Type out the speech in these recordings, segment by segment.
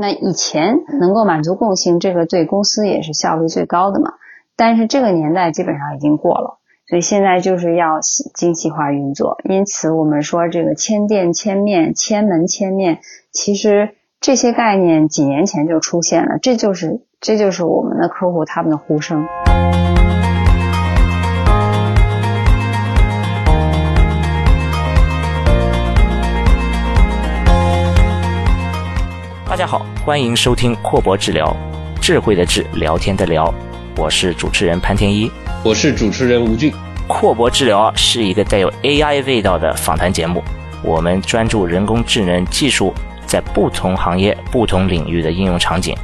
那以前能够满足共性，这个对公司也是效率最高的嘛。但是这个年代基本上已经过了，所以现在就是要精细化运作。因此我们说这个千店千面、千门千面，其实这些概念几年前就出现了，这就是这就是我们的客户他们的呼声。大家好，欢迎收听阔博治疗，智慧的智，聊天的聊，我是主持人潘天一，我是主持人吴俊。阔博治疗是一个带有 AI 味道的访谈节目，我们专注人工智能技术在不同行业、不同领域的应用场景。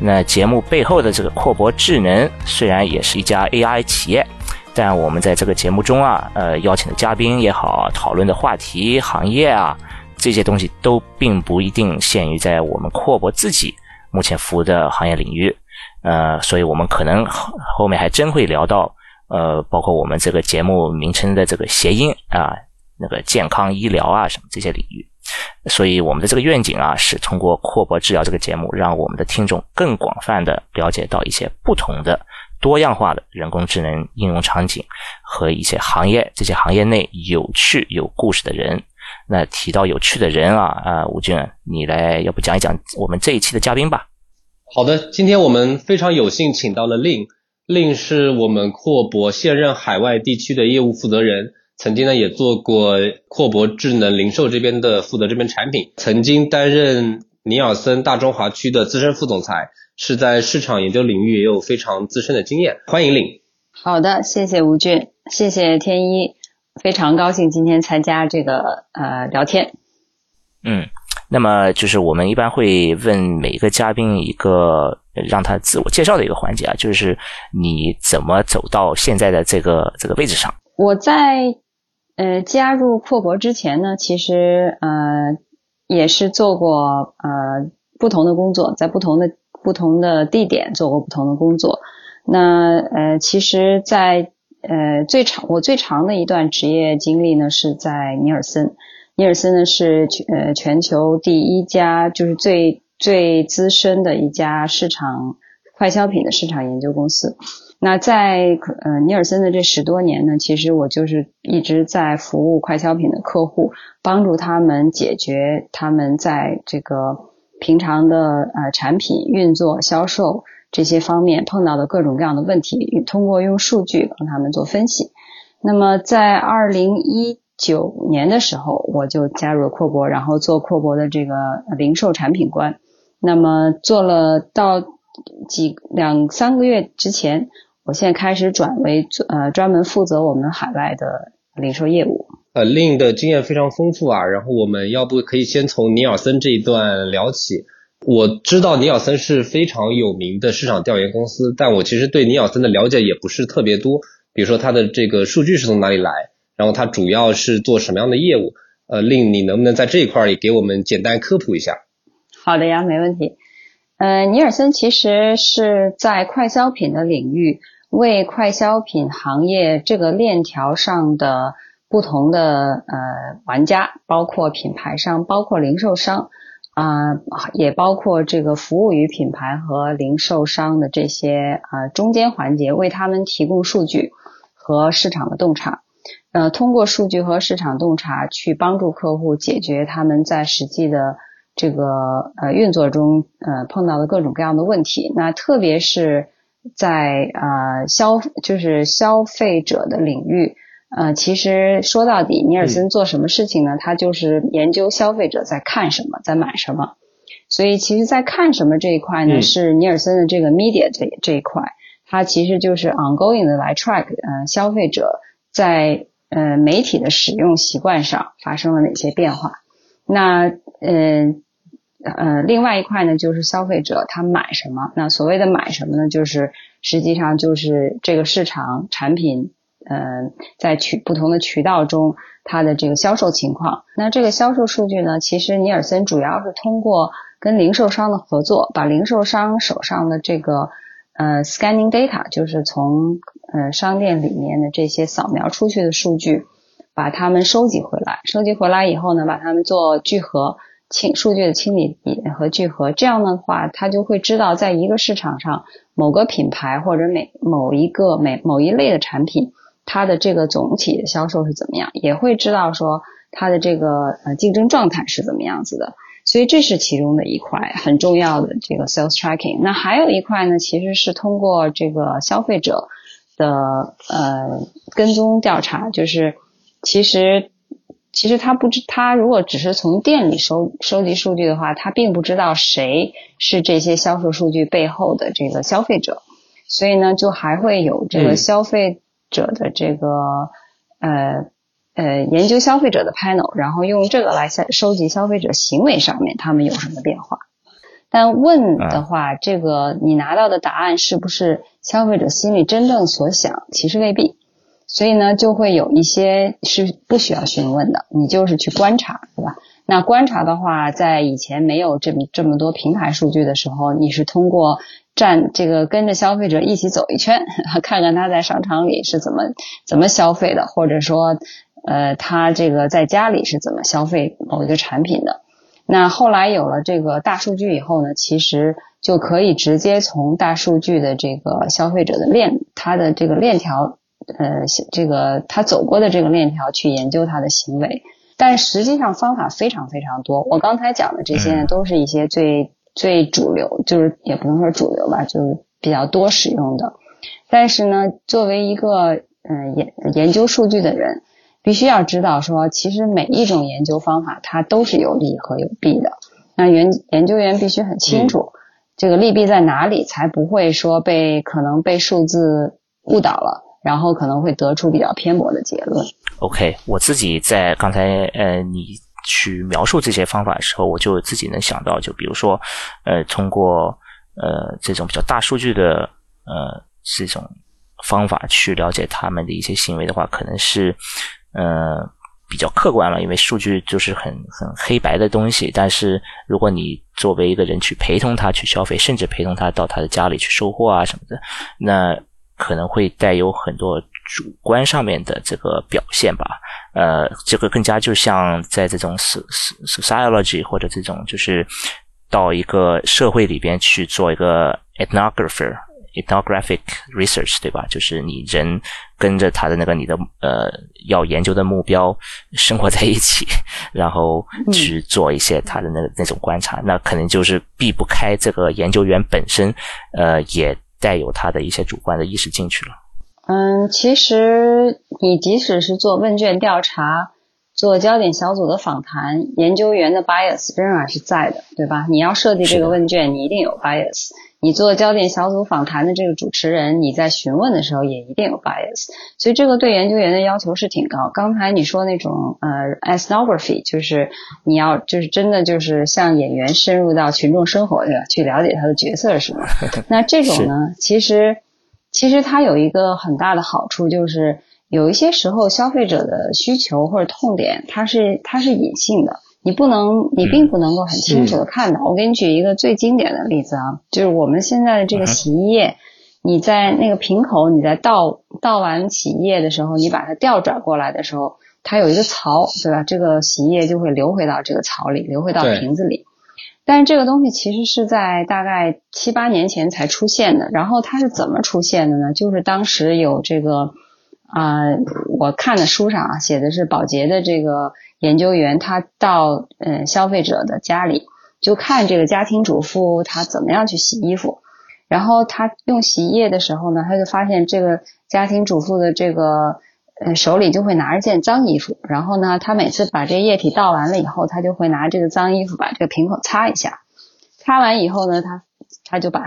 那节目背后的这个阔博智能虽然也是一家 AI 企业，但我们在这个节目中啊，呃，邀请的嘉宾也好，讨论的话题、行业啊。这些东西都并不一定限于在我们阔博自己目前服务的行业领域，呃，所以我们可能后面还真会聊到，呃，包括我们这个节目名称的这个谐音啊，那个健康医疗啊什么这些领域。所以我们的这个愿景啊，是通过阔博治疗这个节目，让我们的听众更广泛的了解到一些不同的、多样化的人工智能应用场景和一些行业，这些行业内有趣有故事的人。那提到有趣的人啊啊，吴俊，你来要不讲一讲我们这一期的嘉宾吧？好的，今天我们非常有幸请到了令，令是我们阔博现任海外地区的业务负责人，曾经呢也做过阔博智能零售这边的负责这边产品，曾经担任尼尔森大中华区的资深副总裁，是在市场研究领域也有非常资深的经验。欢迎令。好的，谢谢吴俊，谢谢天一。非常高兴今天参加这个呃聊天。嗯，那么就是我们一般会问每一个嘉宾一个让他自我介绍的一个环节啊，就是你怎么走到现在的这个这个位置上？我在呃加入阔博之前呢，其实呃也是做过呃不同的工作，在不同的不同的地点做过不同的工作。那呃其实，在呃，最长我最长的一段职业经历呢，是在尼尔森。尼尔森呢是全呃全球第一家，就是最最资深的一家市场快消品的市场研究公司。那在呃尼尔森的这十多年呢，其实我就是一直在服务快消品的客户，帮助他们解决他们在这个平常的呃产品运作、销售。这些方面碰到的各种各样的问题，通过用数据帮他们做分析。那么在二零一九年的时候，我就加入了阔博，然后做阔博的这个零售产品官。那么做了到几两三个月之前，我现在开始转为呃专门负责我们海外的零售业务。呃，令的经验非常丰富啊，然后我们要不可以先从尼尔森这一段聊起。我知道尼尔森是非常有名的市场调研公司，但我其实对尼尔森的了解也不是特别多。比如说它的这个数据是从哪里来，然后它主要是做什么样的业务？呃，令你能不能在这一块儿也给我们简单科普一下？好的呀，没问题。呃，尼尔森其实是在快消品的领域，为快消品行业这个链条上的不同的呃玩家，包括品牌商，包括零售商。啊，也包括这个服务于品牌和零售商的这些啊中间环节，为他们提供数据和市场的洞察。呃，通过数据和市场洞察去帮助客户解决他们在实际的这个呃运作中呃碰到的各种各样的问题。那特别是在啊消就是消费者的领域。呃，其实说到底，尼尔森做什么事情呢？他就是研究消费者在看什么，在买什么。所以，其实，在看什么这一块呢，是尼尔森的这个 media 这这一块，它其实就是 ongoing 的来 track，呃，消费者在呃媒体的使用习惯上发生了哪些变化。那呃呃，另外一块呢，就是消费者他买什么。那所谓的买什么呢？就是实际上就是这个市场产品。嗯，在渠不同的渠道中，它的这个销售情况。那这个销售数据呢，其实尼尔森主要是通过跟零售商的合作，把零售商手上的这个呃 scanning data，就是从呃商店里面的这些扫描出去的数据，把它们收集回来。收集回来以后呢，把它们做聚合，清数据的清理和聚合，这样的话，他就会知道在一个市场上某个品牌或者每某一个每某一类的产品，它的这个总体的销售是怎么样，也会知道说它的这个呃竞争状态是怎么样子的。所以这是其中的一块很重要的这个 sales tracking。那还有一块呢，其实是通过这个消费者的呃跟踪调查，就是其实。其实他不知，他如果只是从店里收收集数据的话，他并不知道谁是这些销售数据背后的这个消费者，所以呢，就还会有这个消费者的这个呃呃研究消费者的 panel，然后用这个来收收集消费者行为上面他们有什么变化。但问的话，这个你拿到的答案是不是消费者心里真正所想，其实未必。所以呢，就会有一些是不需要询问的，你就是去观察，对吧？那观察的话，在以前没有这么这么多平台数据的时候，你是通过站这个跟着消费者一起走一圈，看看他在商场里是怎么怎么消费的，或者说，呃，他这个在家里是怎么消费某一个产品的。那后来有了这个大数据以后呢，其实就可以直接从大数据的这个消费者的链，他的这个链条。呃，这个他走过的这个链条去研究他的行为，但实际上方法非常非常多。我刚才讲的这些呢，都是一些最最主流，就是也不能说主流吧，就是比较多使用的。但是呢，作为一个嗯研研究数据的人，必须要知道说，其实每一种研究方法它都是有利和有弊的。那研研究员必须很清楚这个利弊在哪里，才不会说被可能被数字误导了。然后可能会得出比较偏颇的结论。OK，我自己在刚才呃你去描述这些方法的时候，我就自己能想到，就比如说呃通过呃这种比较大数据的呃这种方法去了解他们的一些行为的话，可能是呃比较客观了，因为数据就是很很黑白的东西。但是如果你作为一个人去陪同他去消费，甚至陪同他到他的家里去收货啊什么的，那。可能会带有很多主观上面的这个表现吧，呃，这个更加就像在这种 sociology 或者这种就是到一个社会里边去做一个 ethnographer ethnographic research，对吧？就是你人跟着他的那个你的呃要研究的目标生活在一起，然后去做一些他的那那种观察，那可能就是避不开这个研究员本身，呃，也。带有他的一些主观的意识进去了。嗯，其实你即使是做问卷调查、做焦点小组的访谈，研究员的 bias 仍然是在的，对吧？你要设计这个问卷，你一定有 bias。你做焦点小组访谈的这个主持人，你在询问的时候也一定有 bias，所以这个对研究员的要求是挺高。刚才你说那种呃 ethnography，就是你要就是真的就是像演员深入到群众生活，对吧？去了解他的角色是什么。那这种呢，其实其实它有一个很大的好处，就是有一些时候消费者的需求或者痛点，它是它是隐性的。你不能，你并不能够很清楚的看到。我给你举一个最经典的例子啊，就是我们现在的这个洗衣液，你在那个瓶口，你在倒倒完洗衣液的时候，你把它调转过来的时候，它有一个槽，对吧？这个洗衣液就会流回到这个槽里，流回到瓶子里。但是这个东西其实是在大概七八年前才出现的。然后它是怎么出现的呢？就是当时有这个啊，我看的书上啊写的是保洁的这个。研究员他到嗯消费者的家里，就看这个家庭主妇她怎么样去洗衣服，然后他用洗衣液的时候呢，他就发现这个家庭主妇的这个呃手里就会拿着件脏衣服，然后呢，他每次把这液体倒完了以后，他就会拿这个脏衣服把这个瓶口擦一下，擦完以后呢，他他就把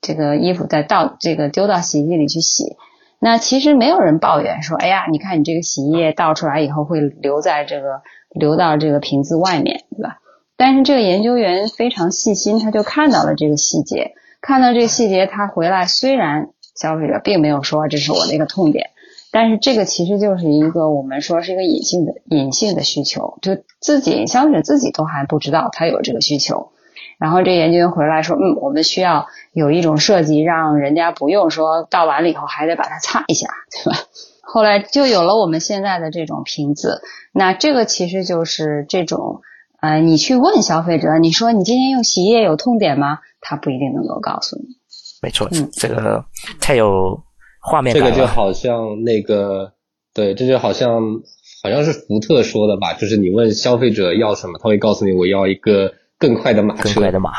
这个衣服再倒这个丢到洗衣机里去洗。那其实没有人抱怨说，哎呀，你看你这个洗衣液倒出来以后会留在这个。流到这个瓶子外面，对吧？但是这个研究员非常细心，他就看到了这个细节。看到这个细节，他回来虽然消费者并没有说这是我的一个痛点，但是这个其实就是一个我们说是一个隐性的隐性的需求，就自己消费者自己都还不知道他有这个需求。然后这研究员回来说，嗯，我们需要有一种设计，让人家不用说倒完了以后还得把它擦一下，对吧？后来就有了我们现在的这种瓶子，那这个其实就是这种呃，你去问消费者，你说你今天用洗衣液有痛点吗？他不一定能够告诉你。没错，嗯这个太有画面感。这个就好像那个，对，这就好像好像是福特说的吧，就是你问消费者要什么，他会告诉你我要一个更快的马车，更快的马，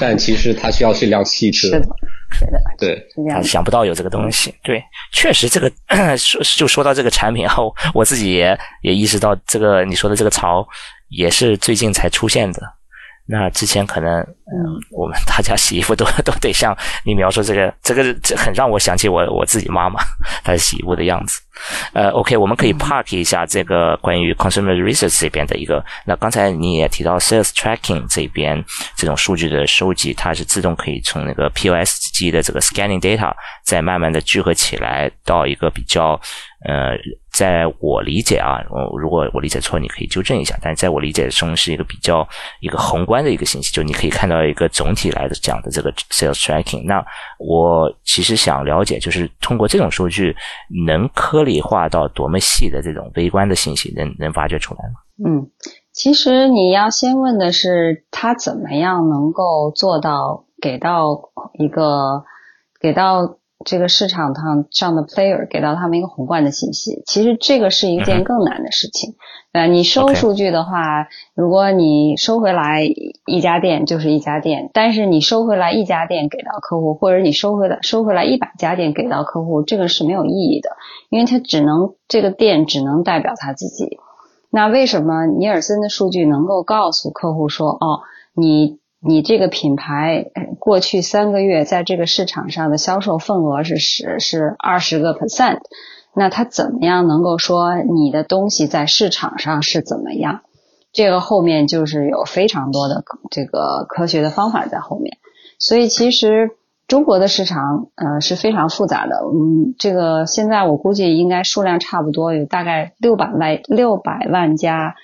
但其实他需要是一辆汽车。是的，是的，对，他想不到有这个东西。对，确实这个 说就说到这个产品后，我自己也也意识到这个你说的这个潮也是最近才出现的。那之前可能，嗯，我们大家洗衣服都 都得像你描述这个，这个这很让我想起我我自己妈妈她洗衣服的样子。呃，OK，我们可以 park 一下这个关于 consumer research 这边的一个。那刚才你也提到 sales tracking 这边这种数据的收集，它是自动可以从那个 POS 机的这个 scanning data 再慢慢的聚合起来到一个比较。呃，在我理解啊，我如果我理解错，你可以纠正一下。但在我理解中，是一个比较一个宏观的一个信息，就你可以看到一个总体来讲的这个 sales tracking。那我其实想了解，就是通过这种数据，能颗粒化到多么细的这种微观的信息，能能发掘出来吗？嗯，其实你要先问的是，他怎么样能够做到给到一个给到。这个市场上上的 player 给到他们一个宏观的信息，其实这个是一件更难的事情。呃，你收数据的话，如果你收回来一家店就是一家店，但是你收回来一家店给到客户，或者你收回来收回来一百家店给到客户，这个是没有意义的，因为它只能这个店只能代表他自己。那为什么尼尔森的数据能够告诉客户说，哦，你？你这个品牌过去三个月在这个市场上的销售份额是十是二十个 percent，那他怎么样能够说你的东西在市场上是怎么样？这个后面就是有非常多的这个科学的方法在后面。所以其实中国的市场呃是非常复杂的。嗯，这个现在我估计应该数量差不多有大概六百万六百万家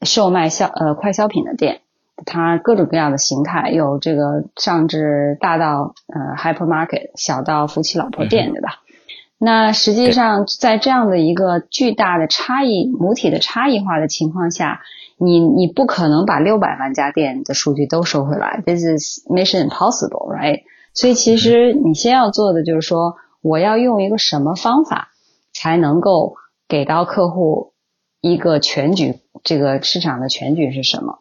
售卖消呃快消品的店。它各种各样的形态，有这个上至大到呃 hypermarket，小到夫妻老婆店，对吧？那实际上在这样的一个巨大的差异母体的差异化的情况下，你你不可能把六百万家店的数据都收回来，this is mission impossible，right？所以其实你先要做的就是说，我要用一个什么方法才能够给到客户一个全局，这个市场的全局是什么？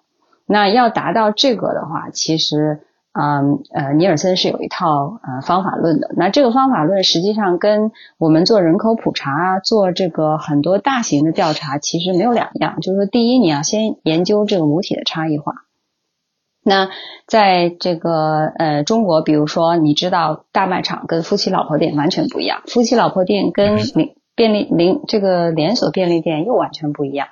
那要达到这个的话，其实，嗯呃，尼尔森是有一套呃方法论的。那这个方法论实际上跟我们做人口普查、做这个很多大型的调查其实没有两样。就是说，第一，你要先研究这个母体的差异化。那在这个呃中国，比如说，你知道大卖场跟夫妻老婆店完全不一样，夫妻老婆店跟零便利零这个连锁便利店又完全不一样。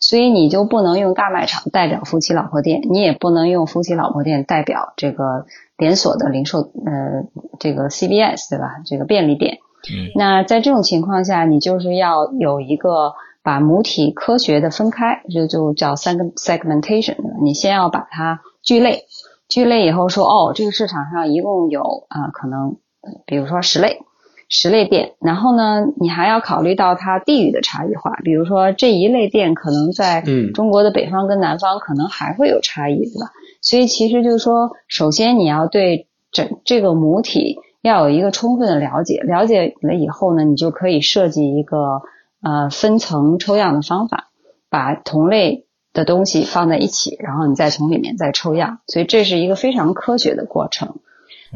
所以你就不能用大卖场代表夫妻老婆店，你也不能用夫妻老婆店代表这个连锁的零售，呃，这个 CBS 对吧？这个便利店。嗯。那在这种情况下，你就是要有一个把母体科学的分开，这就叫 segmentation。你先要把它聚类，聚类以后说，哦，这个市场上一共有啊，可能比如说十类。十类店，然后呢，你还要考虑到它地域的差异化，比如说这一类店可能在中国的北方跟南方可能还会有差异，对吧？所以其实就是说，首先你要对整这个母体要有一个充分的了解，了解了以后呢，你就可以设计一个呃分层抽样的方法，把同类的东西放在一起，然后你再从里面再抽样，所以这是一个非常科学的过程。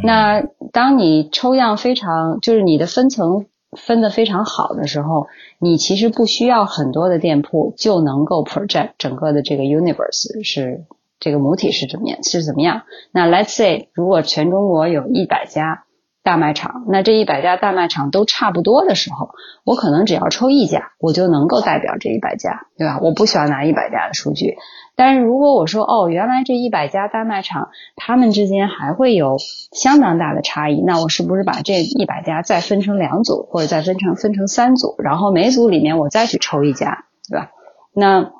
那当你抽样非常，就是你的分层分的非常好的时候，你其实不需要很多的店铺就能够 project 整个的这个 universe 是这个母体是怎么样是怎么样。那 let's say 如果全中国有一百家。大卖场，那这一百家大卖场都差不多的时候，我可能只要抽一家，我就能够代表这一百家，对吧？我不需要拿一百家的数据。但是如果我说，哦，原来这一百家大卖场，他们之间还会有相当大的差异，那我是不是把这一百家再分成两组，或者再分成分成三组，然后每组里面我再去抽一家，对吧？那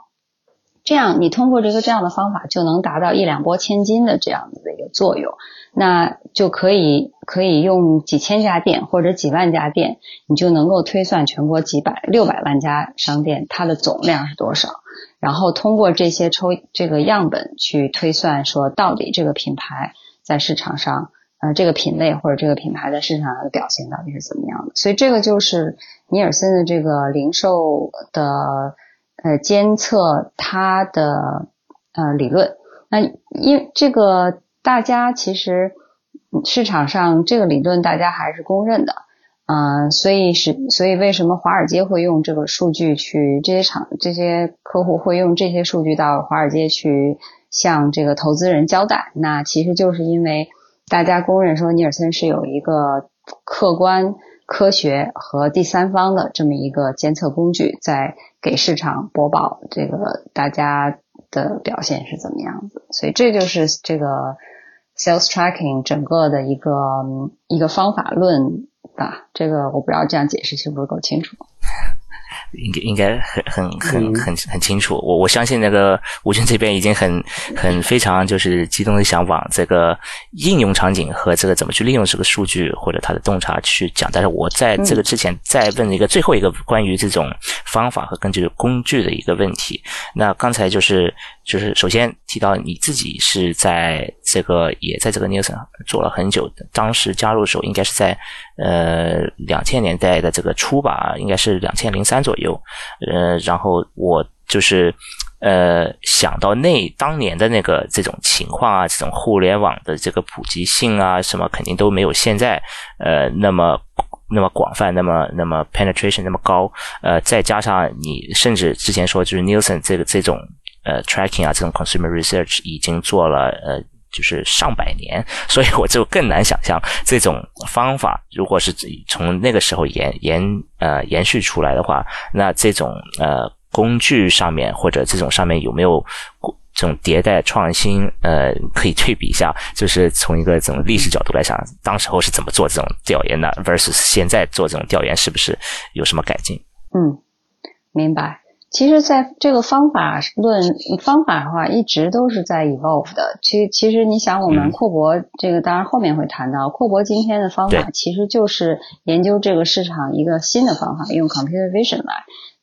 这样你通过这个这样的方法，就能达到一两拨千金的这样子的一个作用。那就可以可以用几千家店或者几万家店，你就能够推算全国几百六百万家商店它的总量是多少。然后通过这些抽这个样本去推算说到底这个品牌在市场上。呃，这个品类或者这个品牌在市场上的表现到底是怎么样的？所以这个就是尼尔森的这个零售的呃监测它的呃理论。那因这个大家其实市场上这个理论大家还是公认的，嗯，所以是所以为什么华尔街会用这个数据去这些厂这些客户会用这些数据到华尔街去向这个投资人交代？那其实就是因为。大家公认说尼尔森是有一个客观、科学和第三方的这么一个监测工具，在给市场播报这个大家的表现是怎么样子。所以这就是这个 sales tracking 整个的一个一个方法论吧。这个我不知道这样解释是不是够清楚。应该应该很很很很很清楚，我我相信那个吴军这边已经很很非常就是激动的想往这个应用场景和这个怎么去利用这个数据或者它的洞察去讲，但是我在这个之前再问一个最后一个关于这种方法和根据工具的一个问题。那刚才就是就是首先提到你自己是在这个也在这个 Nielsen 做了很久，当时加入的时候应该是在呃两千年代的这个初吧，应该是两千零三左右。呃，然后我就是，呃，想到那当年的那个这种情况啊，这种互联网的这个普及性啊，什么肯定都没有现在，呃，那么那么广泛，那么那么 penetration 那么高，呃，再加上你甚至之前说就是 Nielsen 这个这种呃 tracking 啊，这种 consumer research 已经做了呃。就是上百年，所以我就更难想象这种方法，如果是从那个时候延延呃延续出来的话，那这种呃工具上面或者这种上面有没有这种迭代创新？呃，可以对比一下，就是从一个这种历史角度来讲，当时候是怎么做这种调研的，versus 现在做这种调研是不是有什么改进？嗯，明白。其实，在这个方法论方法的话，一直都是在 evolve 的。其其实，你想，我们库博这个，当然后面会谈到，库博今天的方法其实就是研究这个市场一个新的方法，用 computer vision 来。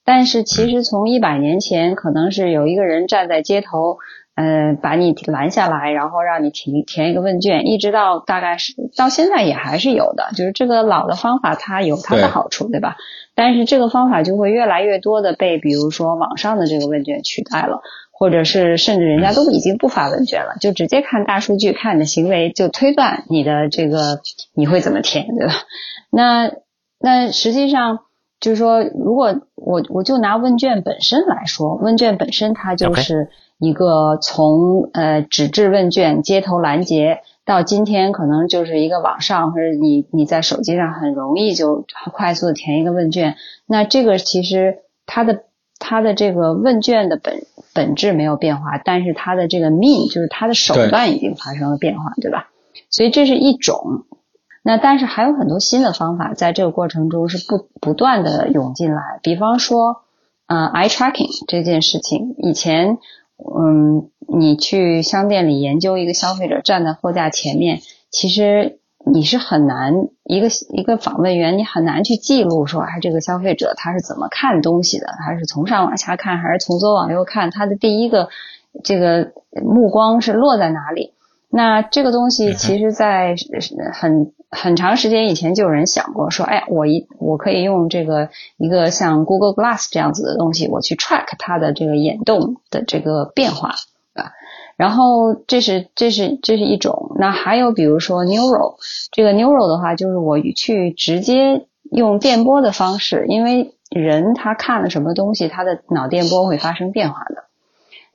但是，其实从一百年前，可能是有一个人站在街头。嗯，把你拦下来，然后让你填填一个问卷，一直到大概是到现在也还是有的。就是这个老的方法，它有它的好处，对吧？但是这个方法就会越来越多的被，比如说网上的这个问卷取代了，或者是甚至人家都已经不发问卷了，就直接看大数据，看你的行为，就推断你的这个你会怎么填，对吧？那那实际上就是说，如果我我就拿问卷本身来说，问卷本身它就是。一个从呃纸质问卷、街头拦截到今天，可能就是一个网上或者你你在手机上很容易就快速的填一个问卷。那这个其实它的它的这个问卷的本本质没有变化，但是它的这个 mean 就是它的手段已经发生了变化，对吧？所以这是一种。那但是还有很多新的方法在这个过程中是不不断的涌进来，比方说呃 eye tracking 这件事情，以前。嗯，你去商店里研究一个消费者站在货架前面，其实你是很难一个一个访问员，你很难去记录说，哎，这个消费者他是怎么看东西的？他是从上往下看，还是从左往右看？他的第一个这个目光是落在哪里？那这个东西其实，在很。很长时间以前就有人想过说，哎，我一我可以用这个一个像 Google Glass 这样子的东西，我去 track 它的这个眼动的这个变化啊。然后这是这是这是一种，那还有比如说 Neural，这个 Neural 的话就是我去直接用电波的方式，因为人他看了什么东西，他的脑电波会发生变化的。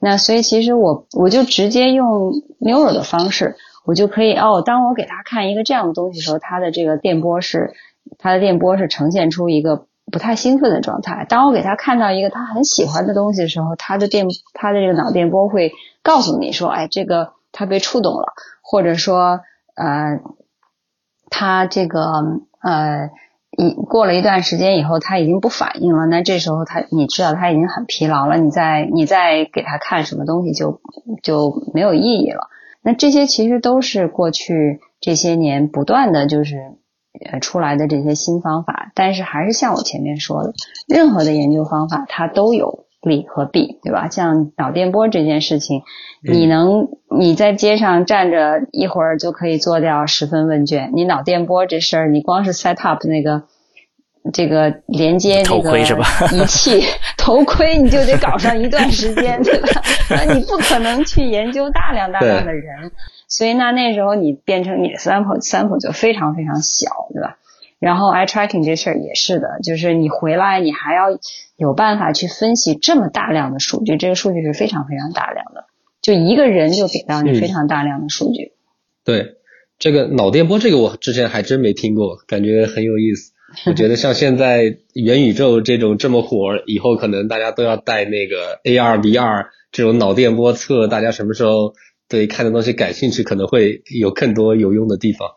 那所以其实我我就直接用 Neural 的方式。我就可以哦，当我给他看一个这样的东西的时候，他的这个电波是，他的电波是呈现出一个不太兴奋的状态。当我给他看到一个他很喜欢的东西的时候，他的电，他的这个脑电波会告诉你说，哎，这个他被触动了，或者说，呃，他这个呃，一过了一段时间以后，他已经不反应了，那这时候他，你知道他已经很疲劳了，你再你再给他看什么东西就就没有意义了。那这些其实都是过去这些年不断的就是呃出来的这些新方法，但是还是像我前面说的，任何的研究方法它都有利和弊，对吧？像脑电波这件事情，你能你在街上站着一会儿就可以做掉十份问卷，你脑电波这事儿，你光是 set up 那个这个连接这个仪器 头盔，你就得搞上一段时间，对吧？那你不可能去研究大量大量的人，所以那那时候你变成你的 sample sample 就非常非常小，对吧？然后 eye tracking 这事儿也是的，就是你回来你还要有办法去分析这么大量的数据，这个数据是非常非常大量的，就一个人就给到你非常大量的数据。对，这个脑电波这个我之前还真没听过，感觉很有意思。我觉得像现在元宇宙这种这么火，以后可能大家都要带那个 AR、VR 这种脑电波测，大家什么时候对看的东西感兴趣，可能会有更多有用的地方。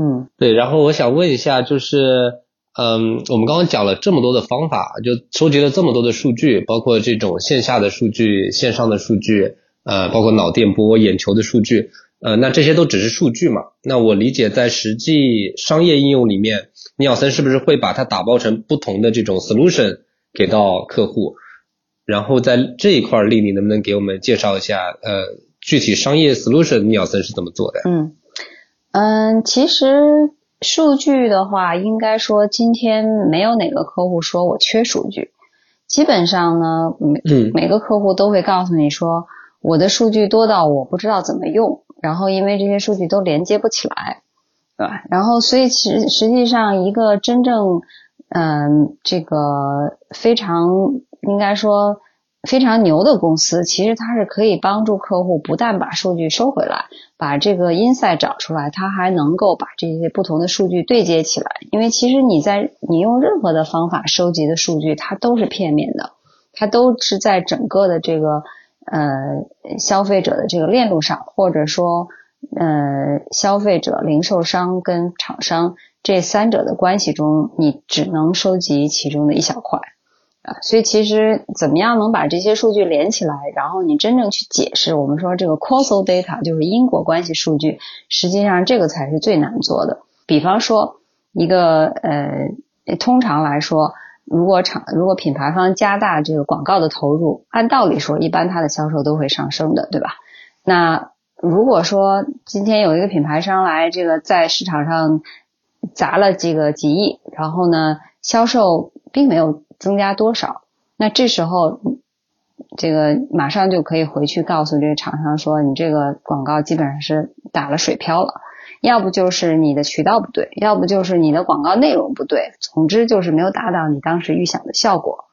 嗯，对，然后我想问一下，就是，嗯，我们刚刚讲了这么多的方法，就收集了这么多的数据，包括这种线下的数据、线上的数据，呃，包括脑电波、眼球的数据，呃，那这些都只是数据嘛？那我理解，在实际商业应用里面，尼尔森是不是会把它打包成不同的这种 solution 给到客户？然后在这一块，丽丽能不能给我们介绍一下，呃，具体商业 solution 尼尔森是怎么做的？嗯。嗯，其实数据的话，应该说今天没有哪个客户说我缺数据。基本上呢，每每个客户都会告诉你说，我的数据多到我不知道怎么用，然后因为这些数据都连接不起来，对吧？然后所以实实际上一个真正嗯这个非常应该说。非常牛的公司，其实它是可以帮助客户不但把数据收回来，把这个 insight 找出来，它还能够把这些不同的数据对接起来。因为其实你在你用任何的方法收集的数据，它都是片面的，它都是在整个的这个呃消费者的这个链路上，或者说呃消费者、零售商跟厂商这三者的关系中，你只能收集其中的一小块。啊，所以其实怎么样能把这些数据连起来，然后你真正去解释，我们说这个 causal data 就是因果关系数据，实际上这个才是最难做的。比方说一个呃，通常来说，如果厂如果品牌方加大这个广告的投入，按道理说一般它的销售都会上升的，对吧？那如果说今天有一个品牌商来这个在市场上砸了几个几亿，然后呢销售并没有。增加多少？那这时候，这个马上就可以回去告诉这个厂商说，你这个广告基本上是打了水漂了，要不就是你的渠道不对，要不就是你的广告内容不对，总之就是没有达到你当时预想的效果。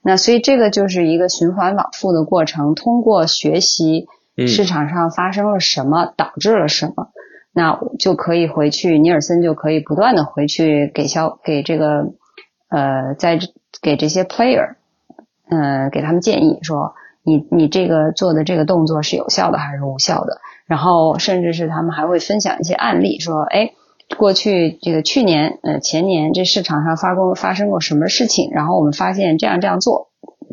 那所以这个就是一个循环往复的过程，通过学习市场上发生了什么，导致了什么，那就可以回去，尼尔森就可以不断的回去给消给这个呃在。给这些 player，呃，给他们建议说，你你这个做的这个动作是有效的还是无效的？然后甚至是他们还会分享一些案例，说，哎，过去这个去年呃前年这市场上发过发生过什么事情？然后我们发现这样这样做，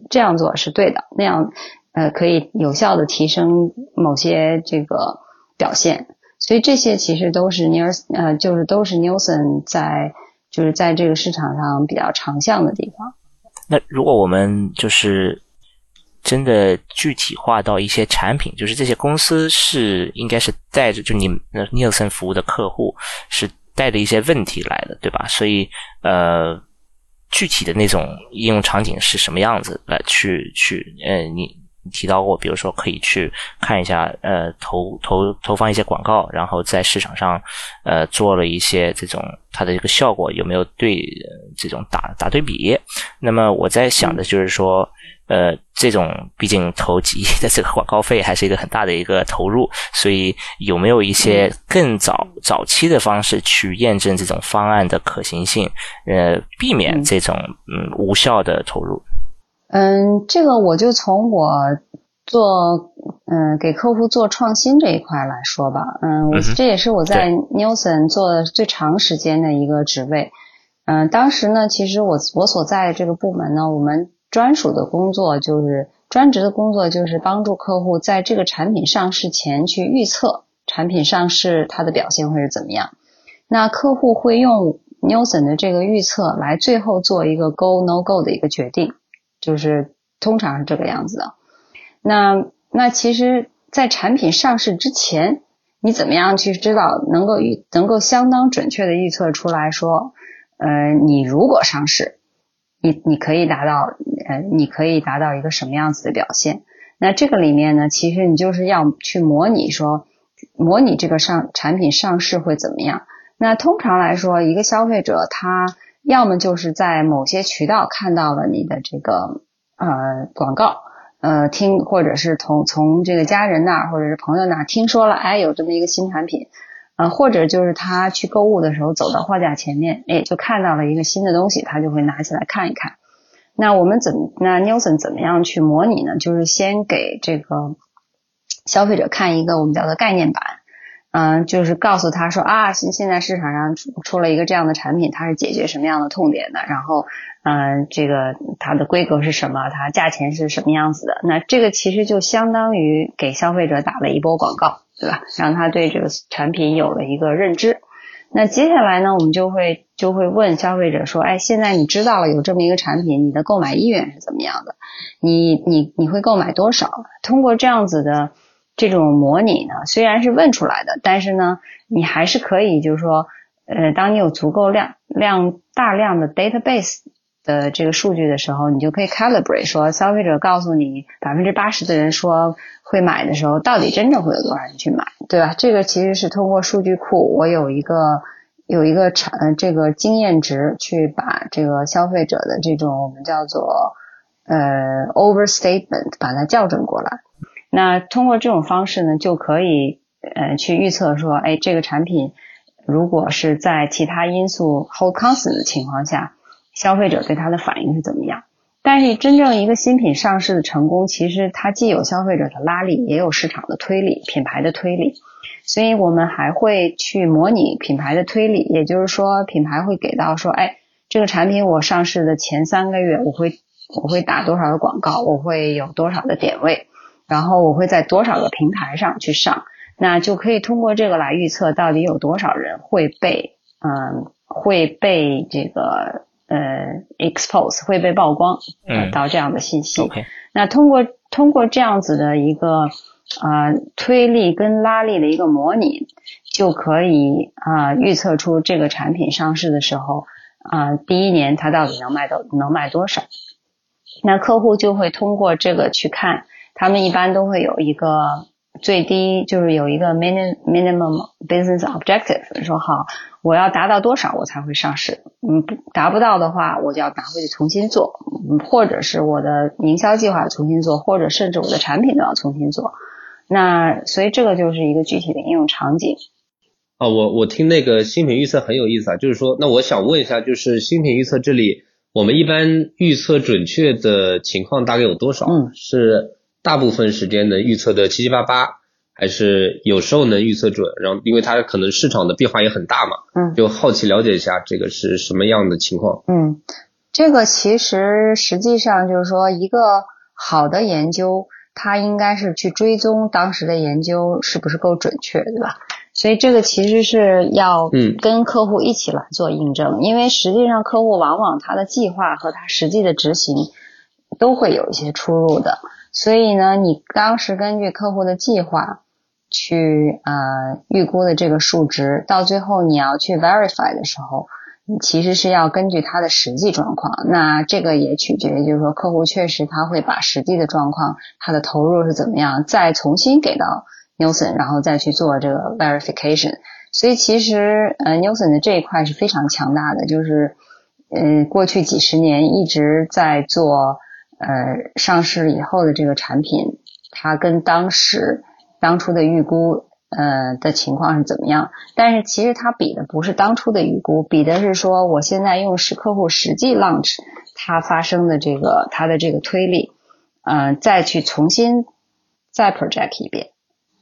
这样做是对的，那样呃可以有效的提升某些这个表现。所以这些其实都是尼尔呃就是都是 nisen 在就是在这个市场上比较长项的地方。那如果我们就是真的具体化到一些产品，就是这些公司是应该是带着，就你尼尔森服务的客户是带着一些问题来的，对吧？所以呃，具体的那种应用场景是什么样子来去去呃你。提到过，比如说可以去看一下，呃，投投投放一些广告，然后在市场上，呃，做了一些这种它的一个效果有没有对这种打打对比？那么我在想的就是说，呃，这种毕竟投几亿的这个广告费还是一个很大的一个投入，所以有没有一些更早早期的方式去验证这种方案的可行性？呃，避免这种嗯无效的投入。嗯，这个我就从我做嗯给客户做创新这一块来说吧。嗯，我这也是我在 Nielsen 做的最长时间的一个职位。嗯，当时呢，其实我我所在的这个部门呢，我们专属的工作就是专职的工作，就是帮助客户在这个产品上市前去预测产品上市它的表现会是怎么样。那客户会用 Nielsen 的这个预测来最后做一个 Go No Go 的一个决定。就是通常是这个样子的。那那其实，在产品上市之前，你怎么样去知道能够预能够相当准确的预测出来说，呃，你如果上市，你你可以达到呃，你可以达到一个什么样子的表现？那这个里面呢，其实你就是要去模拟说，模拟这个上产品上市会怎么样？那通常来说，一个消费者他要么就是在某些渠道看到了你的这个呃广告。呃，听或者是从从这个家人那儿或者是朋友那儿听说了，哎，有这么一个新产品，呃，或者就是他去购物的时候走到货架前面，哎，就看到了一个新的东西，他就会拿起来看一看。那我们怎，那 Nielsen 怎么样去模拟呢？就是先给这个消费者看一个我们叫做概念版。嗯，就是告诉他说啊，现现在市场上出出了一个这样的产品，它是解决什么样的痛点的，然后，嗯，这个它的规格是什么，它价钱是什么样子的，那这个其实就相当于给消费者打了一波广告，对吧？让他对这个产品有了一个认知。那接下来呢，我们就会就会问消费者说，哎，现在你知道了有这么一个产品，你的购买意愿是怎么样的？你你你会购买多少？通过这样子的。这种模拟呢，虽然是问出来的，但是呢，你还是可以，就是说，呃，当你有足够量量大量的 database 的这个数据的时候，你就可以 calibrate 说，消费者告诉你百分之八十的人说会买的时候，到底真正会有多少人去买，对吧？这个其实是通过数据库，我有一个有一个产这个经验值，去把这个消费者的这种我们叫做呃 overstatement 把它校正过来。那通过这种方式呢，就可以呃去预测说，哎，这个产品如果是在其他因素 hold constant 的情况下，消费者对它的反应是怎么样？但是真正一个新品上市的成功，其实它既有消费者的拉力，也有市场的推力、品牌的推力。所以我们还会去模拟品牌的推力，也就是说，品牌会给到说，哎，这个产品我上市的前三个月，我会我会打多少的广告，我会有多少的点位。然后我会在多少个平台上去上，那就可以通过这个来预测到底有多少人会被嗯会被这个呃 expose 会被曝光到这样的信息。那通过通过这样子的一个啊推力跟拉力的一个模拟，就可以啊预测出这个产品上市的时候啊第一年它到底能卖到能卖多少。那客户就会通过这个去看。他们一般都会有一个最低，就是有一个 minimum minimum business objective，说好我要达到多少我才会上市，嗯，达不到的话我就要拿回去重新做，或者是我的营销计划重新做，或者甚至我的产品都要重新做。那所以这个就是一个具体的应用场景。啊，我我听那个新品预测很有意思啊，就是说，那我想问一下，就是新品预测这里，我们一般预测准确的情况大概有多少？嗯，是。大部分时间能预测的七七八八，还是有时候能预测准。然后，因为它可能市场的变化也很大嘛，嗯，就好奇了解一下这个是什么样的情况。嗯，这个其实实际上就是说，一个好的研究，它应该是去追踪当时的研究是不是够准确，对吧？所以这个其实是要跟客户一起来做印证，因为实际上客户往往他的计划和他实际的执行都会有一些出入的。所以呢，你当时根据客户的计划去呃预估的这个数值，到最后你要去 verify 的时候，你其实是要根据他的实际状况。那这个也取决于，就是说客户确实他会把实际的状况，他的投入是怎么样，再重新给到 Nielsen，然后再去做这个 verification。所以其实呃 Nielsen 的这一块是非常强大的，就是嗯过去几十年一直在做。呃，上市以后的这个产品，它跟当时当初的预估呃的情况是怎么样？但是其实它比的不是当初的预估，比的是说我现在用实客户实际 launch 它发生的这个它的这个推力，嗯，再去重新再 project 一遍，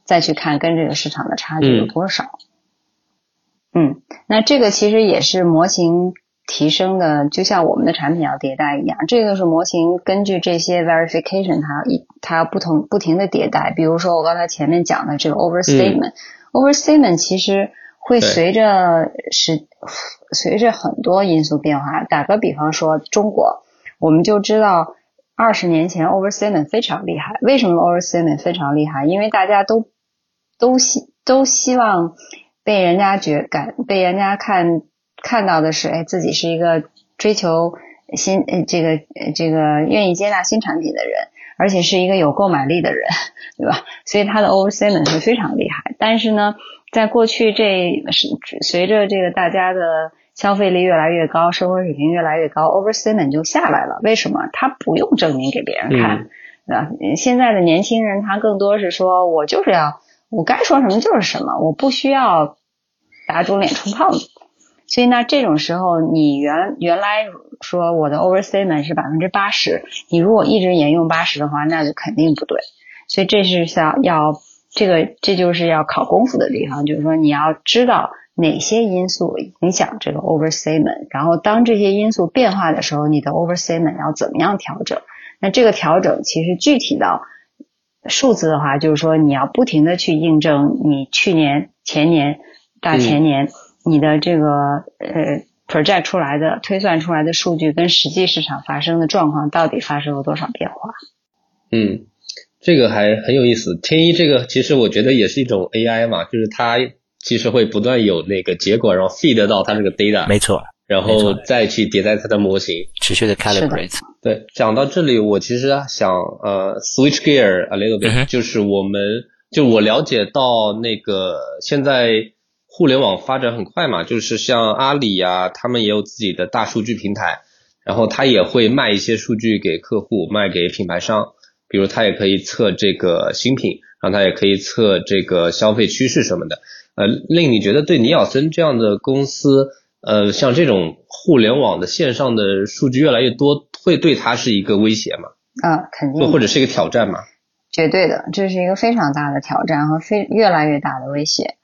再去看跟这个市场的差距有多少。嗯，那这个其实也是模型。提升的就像我们的产品要迭代一样，这个是模型根据这些 verification，它一它要不同不停的迭代。比如说我刚才前面讲的这个 overstatement，overstatement 其实会随着是随着很多因素变化。打个比方说，中国我们就知道二十年前 overstatement 非常厉害。为什么 overstatement 非常厉害？因为大家都都希都希望被人家觉感被人家看看到的是，哎，自己是一个追求新呃这个这个愿意接纳新产品的人，而且是一个有购买力的人，对吧？所以他的 overstatement 是非常厉害。但是呢，在过去这是随着这个大家的。消费力越来越高，生活水平越来越高，overstatement 就下来了。为什么？他不用证明给别人看，对吧？现在的年轻人他更多是说，我就是要，我该说什么就是什么，我不需要打肿脸充胖子。所以那，这种时候，你原原来说我的 overstatement 是百分之八十，你如果一直沿用八十的话，那就肯定不对。所以这是要要这个，这就是要考功夫的地方，就是说你要知道。哪些因素影响这个 overstatement？然后当这些因素变化的时候，你的 overstatement 要怎么样调整？那这个调整其实具体到数字的话，就是说你要不停的去印证你去年、前年、大前年你的这个呃 project 出来的推算出来的数据跟实际市场发生的状况到底发生了多少变化？嗯，这个还很有意思。天一这个其实我觉得也是一种 AI 嘛，就是它。其实会不断有那个结果，然后 feed 到它这个 data，没错，然后再去迭代它的模型，持续的 calibrate。对，讲到这里，我其实想呃 switch gear a little bit，就是我们就我了解到那个现在互联网发展很快嘛，就是像阿里呀，他们也有自己的大数据平台，然后他也会卖一些数据给客户，卖给品牌商，比如他也可以测这个新品，然后他也可以测这个消费趋势什么的。呃，令你觉得对尼尔森这样的公司，呃，像这种互联网的线上的数据越来越多，会对它是一个威胁吗？啊，肯定，或者是一个挑战吗？绝对的，这是一个非常大的挑战和非越来越大的威胁。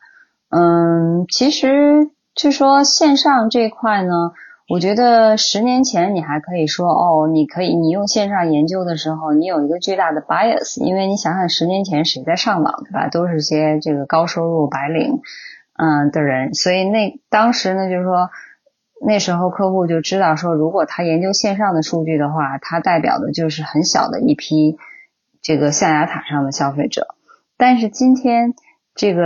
嗯，其实就说线上这块呢。我觉得十年前你还可以说哦，你可以你用线上研究的时候，你有一个巨大的 bias，因为你想想十年前谁在上网对吧？都是些这个高收入白领嗯的人，所以那当时呢就是说那时候客户就知道说，如果他研究线上的数据的话，它代表的就是很小的一批这个象牙塔上的消费者。但是今天这个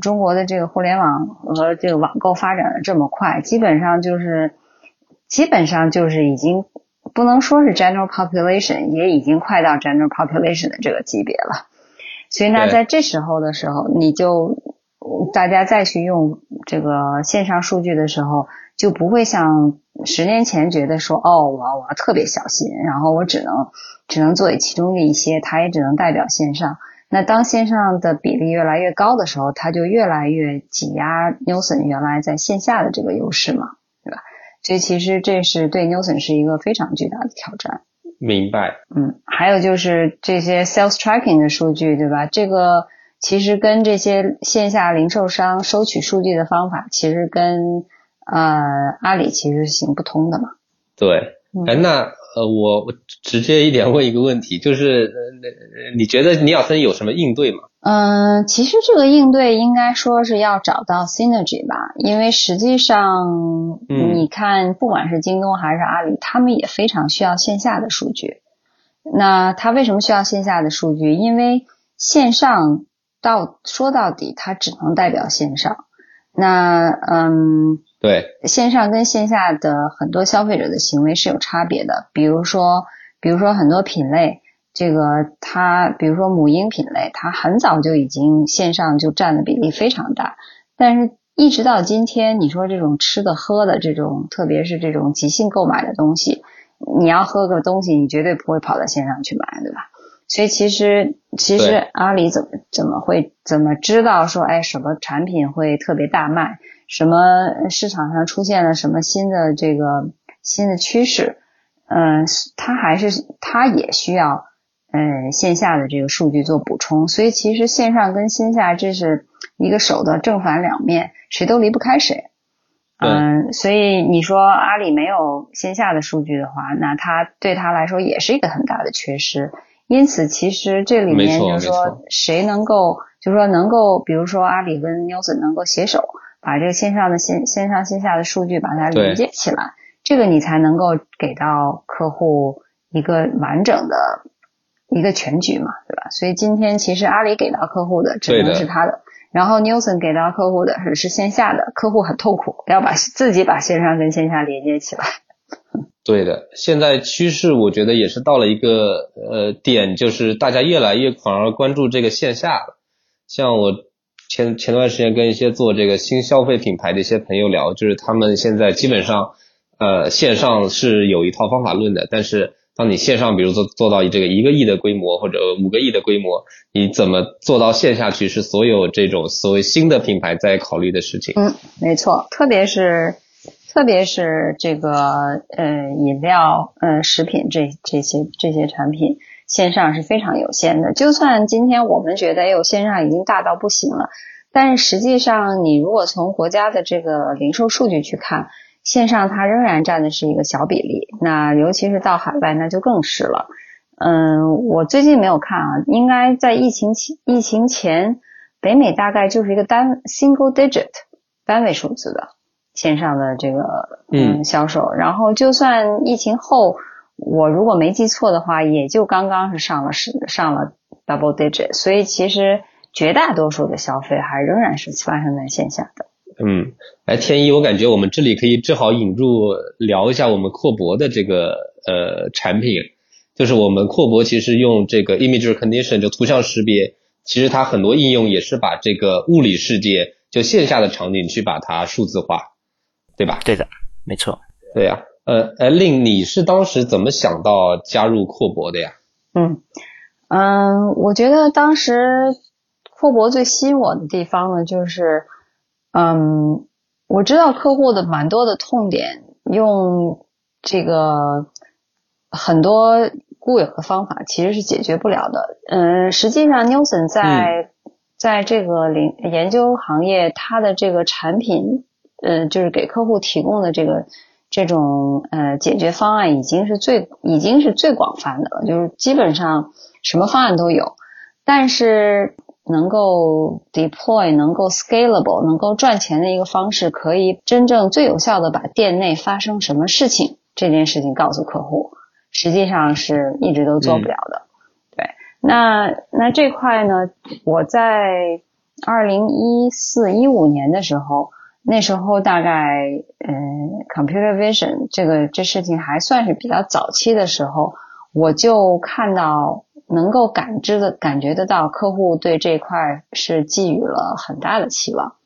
中国的这个互联网和这个网购发展的这么快，基本上就是。基本上就是已经不能说是 general population，也已经快到 general population 的这个级别了。所以呢，在这时候的时候，你就大家再去用这个线上数据的时候，就不会像十年前觉得说，哦，我我要特别小心，然后我只能只能做其中的一些，它也只能代表线上。那当线上的比例越来越高的时候，它就越来越挤压 Nielsen 原来在线下的这个优势嘛。所以其实这是对 Nielsen 是一个非常巨大的挑战。明白。嗯，还有就是这些 sales tracking 的数据，对吧？这个其实跟这些线下零售商收取数据的方法，其实跟呃阿里其实是行不通的嘛。对。哎，那呃，我我直接一点问一个问题，就是呃，你觉得尼尔森有什么应对吗？嗯，其实这个应对应该说是要找到 synergy 吧，因为实际上，你看，不管是京东还是阿里，他们也非常需要线下的数据。那他为什么需要线下的数据？因为线上到说到底，它只能代表线上。那嗯，对，线上跟线下的很多消费者的行为是有差别的，比如说，比如说很多品类。这个它，比如说母婴品类，它很早就已经线上就占的比例非常大，但是一直到今天，你说这种吃的喝的这种，特别是这种即兴购买的东西，你要喝个东西，你绝对不会跑到线上去买，对吧？所以其实其实阿里怎么怎么会怎么知道说，哎，什么产品会特别大卖，什么市场上出现了什么新的这个新的趋势？嗯，它还是它也需要。嗯，线下的这个数据做补充，所以其实线上跟线下这是一个手的正反两面，谁都离不开谁。嗯，所以你说阿里没有线下的数据的话，那它对他来说也是一个很大的缺失。因此，其实这里面就是说，谁能够，就是说能够，比如说阿里跟 Nielsen 能够携手，把这个线上的线线上线下的数据把它连接起来，这个你才能够给到客户。一个完整的一个全局嘛，对吧？所以今天其实阿里给到客户的只能是他的，然后 Nielsen 给到客户的是是线下的，客户很痛苦，要把自己把线上跟线下连接起来。对的，现在趋势我觉得也是到了一个呃点，就是大家越来越反而关注这个线下了。像我前前段时间跟一些做这个新消费品牌的一些朋友聊，就是他们现在基本上呃线上是有一套方法论的，但是当你线上比如说做到这个一个亿的规模或者五个亿的规模，你怎么做到线下去是所有这种所谓新的品牌在考虑的事情。嗯，没错，特别是。特别是这个呃饮料呃食品这这些这些产品线上是非常有限的。就算今天我们觉得哎呦线上已经大到不行了，但是实际上你如果从国家的这个零售数据去看，线上它仍然占的是一个小比例。那尤其是到海外那就更是了。嗯，我最近没有看啊，应该在疫情前疫情前，北美大概就是一个单 single digit 单位数字的。线上的这个嗯销售，然后就算疫情后，我如果没记错的话，也就刚刚是上了是上了 double digit，所以其实绝大多数的消费还仍然是发生在线下的。嗯，哎，天一，我感觉我们这里可以正好引入聊一下我们阔博的这个呃产品，就是我们阔博其实用这个 image recognition 就图像识别，其实它很多应用也是把这个物理世界就线下的场景去把它数字化。对吧？对的，没错。对呀，呃，呃，令你是当时怎么想到加入阔博的呀？嗯嗯，我觉得当时阔博最吸引我的地方呢，就是嗯，我知道客户的蛮多的痛点，用这个很多固有的方法其实是解决不了的。嗯，实际上 Nielsen 在在这个领研究行业，它的这个产品。呃，就是给客户提供的这个这种呃解决方案已经是最已经是最广泛的了，就是基本上什么方案都有，但是能够 deploy 能够 scalable 能够赚钱的一个方式，可以真正最有效的把店内发生什么事情这件事情告诉客户，实际上是一直都做不了的。对，那那这块呢，我在二零一四一五年的时候。那时候大概，嗯，computer vision 这个这事情还算是比较早期的时候，我就看到能够感知的感觉得到客户对这块是寄予了很大的期望，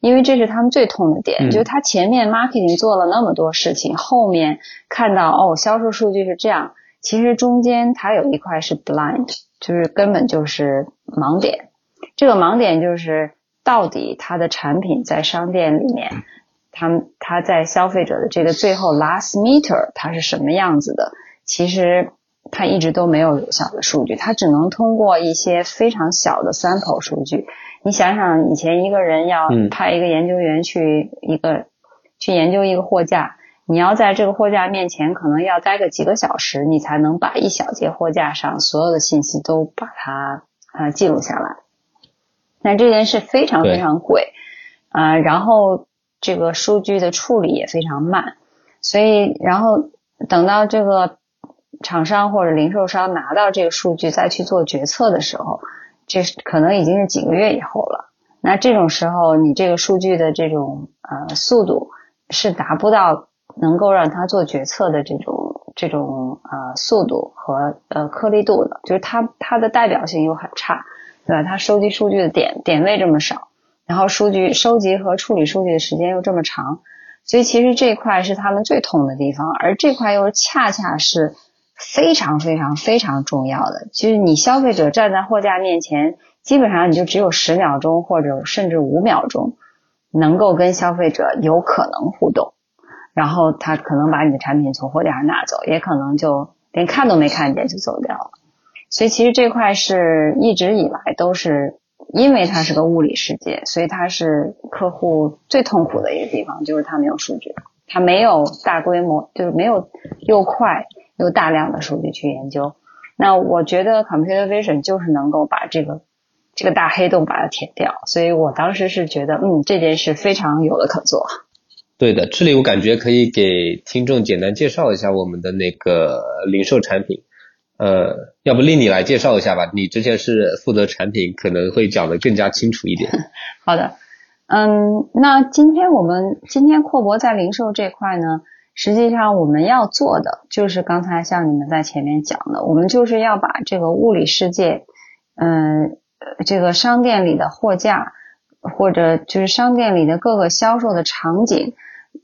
因为这是他们最痛的点，就是他前面 marketing 做了那么多事情，后面看到哦销售数据是这样，其实中间它有一块是 blind，就是根本就是盲点，这个盲点就是。到底它的产品在商店里面，他他在消费者的这个最后 last meter 它是什么样子的？其实它一直都没有有效的数据，它只能通过一些非常小的 sample 数据。你想想，以前一个人要派一个研究员去一个去研究一个货架，你要在这个货架面前可能要待个几个小时，你才能把一小节货架上所有的信息都把它啊记录下来。那这件事非常非常贵，啊，然后这个数据的处理也非常慢，所以然后等到这个厂商或者零售商拿到这个数据再去做决策的时候，这可能已经是几个月以后了。那这种时候，你这个数据的这种呃速度是达不到能够让他做决策的这种这种呃速度和呃颗粒度的，就是它它的代表性又很差。对吧？它收集数据的点点位这么少，然后数据收集和处理数据的时间又这么长，所以其实这块是他们最痛的地方，而这块又恰恰是非常非常非常重要的。就是你消费者站在货架面前，基本上你就只有十秒钟或者甚至五秒钟能够跟消费者有可能互动，然后他可能把你的产品从货架上拿走，也可能就连看都没看见就走掉了。所以其实这块是一直以来都是，因为它是个物理世界，所以它是客户最痛苦的一个地方，就是它没有数据，它没有大规模，就是没有又快又大量的数据去研究。那我觉得 computer vision 就是能够把这个这个大黑洞把它填掉，所以我当时是觉得，嗯，这件事非常有的可做。对的，这里我感觉可以给听众简单介绍一下我们的那个零售产品。呃，要不令你来介绍一下吧？你之前是负责产品，可能会讲得更加清楚一点。好的，嗯，那今天我们今天阔博在零售这块呢，实际上我们要做的就是刚才像你们在前面讲的，我们就是要把这个物理世界，嗯，这个商店里的货架或者就是商店里的各个销售的场景，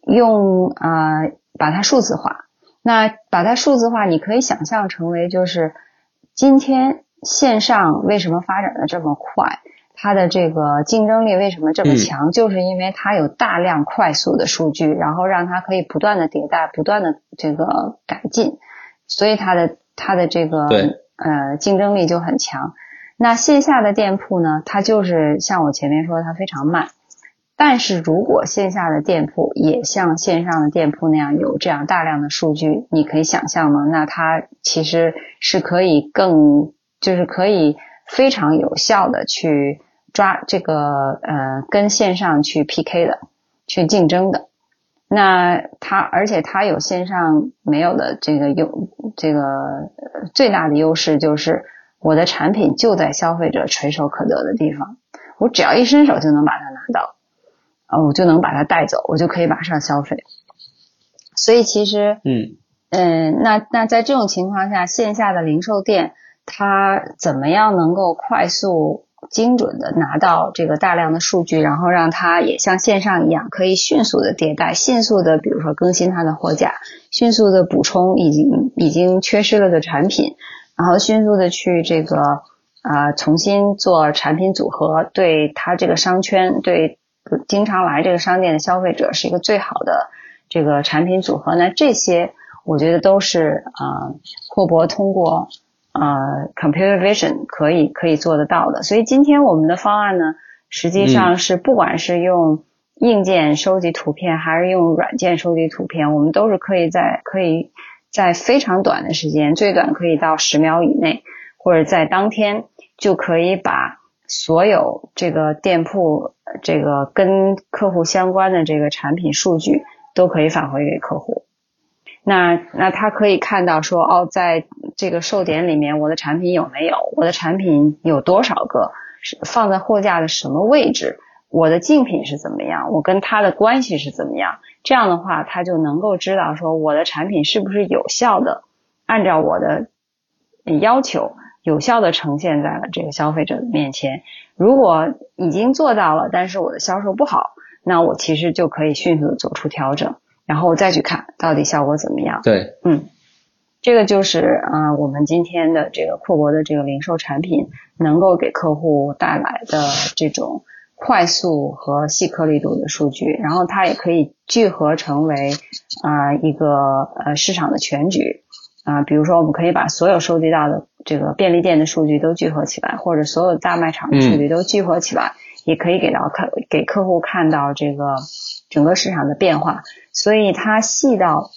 用啊把它数字化。那把它数字化，你可以想象成为就是今天线上为什么发展的这么快，它的这个竞争力为什么这么强，就是因为它有大量快速的数据，然后让它可以不断的迭代，不断的这个改进，所以它的它的这个呃竞争力就很强。那线下的店铺呢，它就是像我前面说的，它非常慢。但是如果线下的店铺也像线上的店铺那样有这样大量的数据，你可以想象吗？那它其实是可以更，就是可以非常有效的去抓这个呃跟线上去 PK 的，去竞争的。那它而且它有线上没有的这个优，这个最大的优势就是我的产品就在消费者垂手可得的地方，我只要一伸手就能把它拿到。啊，我就能把它带走，我就可以马上消费。所以其实，嗯嗯，那那在这种情况下，线下的零售店它怎么样能够快速、精准的拿到这个大量的数据，然后让它也像线上一样，可以迅速的迭代、迅速的，比如说更新它的货架，迅速的补充已经已经缺失了的产品，然后迅速的去这个啊重新做产品组合，对它这个商圈对。经常来这个商店的消费者是一个最好的这个产品组合，那这些我觉得都是啊阔博通过啊 computer vision 可以可以做得到的。所以今天我们的方案呢，实际上是不管是用硬件收集图片，还是用软件收集图片，我们都是可以在可以在非常短的时间，最短可以到十秒以内，或者在当天就可以把。所有这个店铺，这个跟客户相关的这个产品数据都可以返回给客户。那那他可以看到说，哦，在这个售点里面，我的产品有没有？我的产品有多少个？是放在货架的什么位置？我的竞品是怎么样？我跟他的关系是怎么样？这样的话，他就能够知道说，我的产品是不是有效的，按照我的要求。有效的呈现在了这个消费者的面前。如果已经做到了，但是我的销售不好，那我其实就可以迅速的做出调整，然后再去看到底效果怎么样。对，嗯，这个就是啊，我们今天的这个阔博的这个零售产品能够给客户带来的这种快速和细颗粒度的数据，然后它也可以聚合成为啊一个呃市场的全局。啊，比如说，我们可以把所有收集到的这个便利店的数据都聚合起来，或者所有大卖场的数据都聚合起来，也可以给到客给客户看到这个整个市场的变化。所以它细到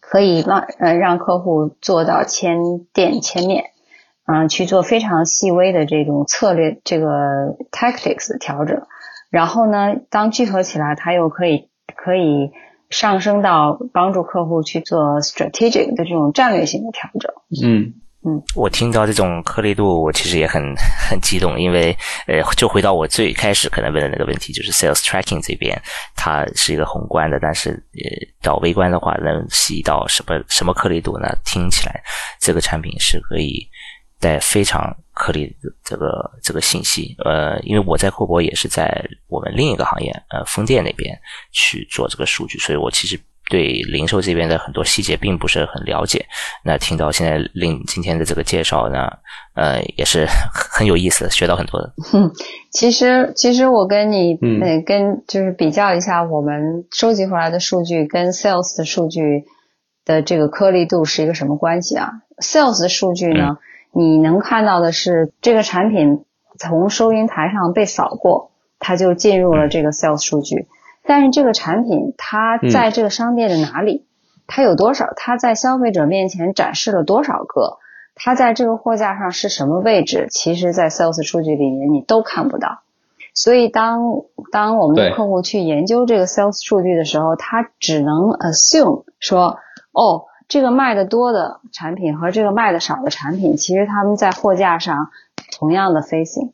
可以让呃让客户做到千店千面，啊，去做非常细微的这种策略这个 tactics 的调整。然后呢，当聚合起来，它又可以可以。上升到帮助客户去做 strategic 的这种战略性的调整。嗯嗯，我听到这种颗粒度，我其实也很 很激动，因为呃，就回到我最开始可能问的那个问题，就是 sales tracking 这边，它是一个宏观的，但是呃，到微观的话，能细到什么什么颗粒度呢？听起来这个产品是可以带非常。颗粒这个这个信息，呃，因为我在阔博也是在我们另一个行业，呃，风电那边去做这个数据，所以我其实对零售这边的很多细节并不是很了解。那听到现在令今天的这个介绍呢，呃，也是很有意思，学到很多的。嗯，其实其实我跟你呃跟就是比较一下，我们收集回来的数据跟 sales 的数据的这个颗粒度是一个什么关系啊？sales 的数据呢？你能看到的是，这个产品从收银台上被扫过，它就进入了这个 sales 数据。但是这个产品它在这个商店的哪里？它有多少？它在消费者面前展示了多少个？它在这个货架上是什么位置？其实，在 sales 数据里面你都看不到。所以当当我们的客户去研究这个 sales 数据的时候，他只能 assume 说，哦，这个卖的多的产品和这个卖的少的产品，其实他们在货架上同样的 facing，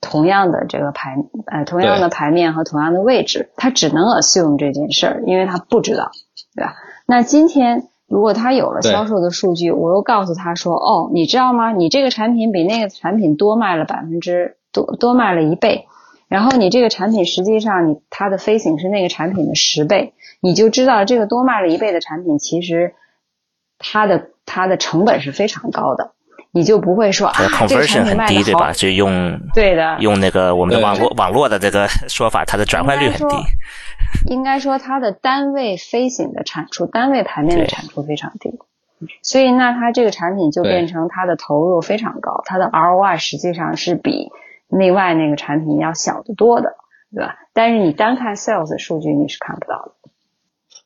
同样的这个牌呃同样的牌面和同样的位置，他只能 assume 这件事儿，因为他不知道，对吧？那今天。如果他有了销售的数据，我又告诉他说：“哦，你知道吗？你这个产品比那个产品多卖了百分之多多卖了一倍，然后你这个产品实际上你它的 facing 是那个产品的十倍，你就知道这个多卖了一倍的产品其实它的它的成本是非常高的，你就不会说啊这个产品卖的好，就用对的用那个我们的网络网络的这个 说法，它的转换率很低。”应该说，它的单位飞行的产出，单位盘面的产出非常低，所以那它这个产品就变成它的投入非常高，它的 ROI 实际上是比内外那个产品要小得多的，对吧？但是你单看 sales 数据你是看不到的。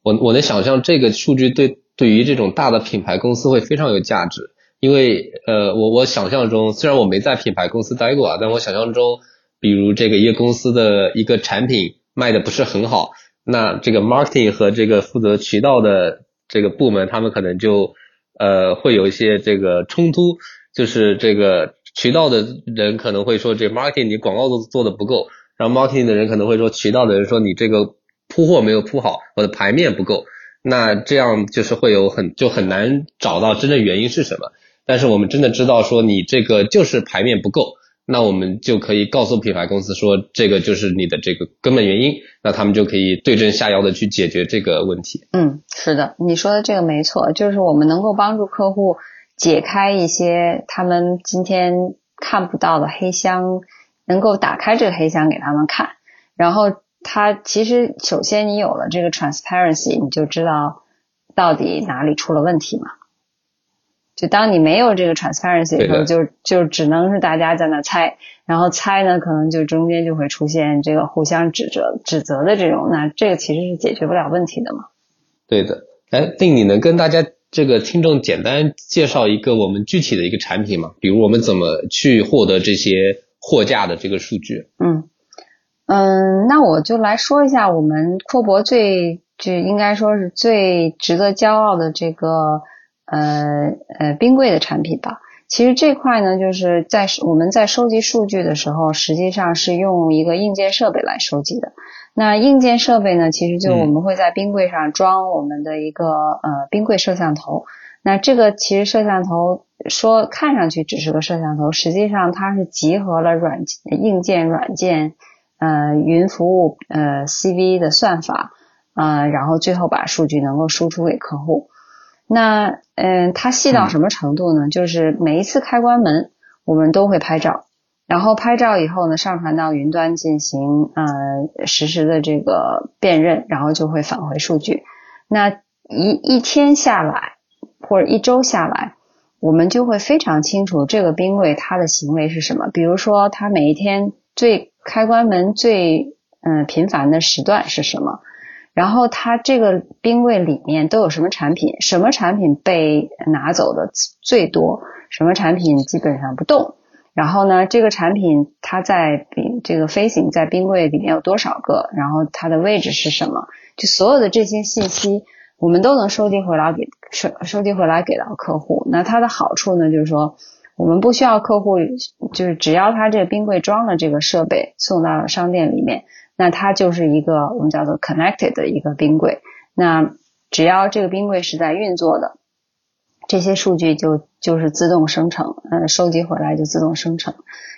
我我能想象这个数据对对于这种大的品牌公司会非常有价值，因为呃，我我想象中虽然我没在品牌公司待过啊，但我想象中，比如这个一个公司的一个产品。卖的不是很好，那这个 marketing 和这个负责渠道的这个部门，他们可能就呃会有一些这个冲突，就是这个渠道的人可能会说这 marketing 你广告都做的不够，然后 marketing 的人可能会说渠道的人说你这个铺货没有铺好，我的牌面不够，那这样就是会有很就很难找到真正原因是什么，但是我们真的知道说你这个就是牌面不够。那我们就可以告诉品牌公司说，这个就是你的这个根本原因，那他们就可以对症下药的去解决这个问题。嗯，是的，你说的这个没错，就是我们能够帮助客户解开一些他们今天看不到的黑箱，能够打开这个黑箱给他们看，然后他其实首先你有了这个 transparency，你就知道到底哪里出了问题嘛。就当你没有这个 transparency 的时候，就就只能是大家在那猜，然后猜呢，可能就中间就会出现这个互相指责、指责的这种，那这个其实是解决不了问题的嘛。对的，哎，定你能跟大家这个听众简单介绍一个我们具体的一个产品吗？比如我们怎么去获得这些货架的这个数据？嗯嗯，那我就来说一下我们阔博最就应该说是最值得骄傲的这个。呃呃，冰柜的产品吧，其实这块呢，就是在我们在收集数据的时候，实际上是用一个硬件设备来收集的。那硬件设备呢，其实就我们会在冰柜上装我们的一个呃冰柜摄像头。那这个其实摄像头说看上去只是个摄像头，实际上它是集合了软硬件、软件、呃云服务、呃 CV 的算法，呃，然后最后把数据能够输出给客户。那嗯，它细到什么程度呢？就是每一次开关门，我们都会拍照，然后拍照以后呢，上传到云端进行呃实时的这个辨认，然后就会返回数据。那一一天下来，或者一周下来，我们就会非常清楚这个冰柜它的行为是什么。比如说，它每一天最开关门最嗯频繁的时段是什么？然后它这个冰柜里面都有什么产品？什么产品被拿走的最多？什么产品基本上不动？然后呢，这个产品它在冰这个飞行在冰柜里面有多少个？然后它的位置是什么？就所有的这些信息，我们都能收集回来给收收集回来给到客户。那它的好处呢，就是说我们不需要客户，就是只要他这个冰柜装了这个设备，送到商店里面。那它就是一个我们叫做 connected 的一个冰柜。那只要这个冰柜是在运作的，这些数据就就是自动生成，呃，收集回来就自动生成，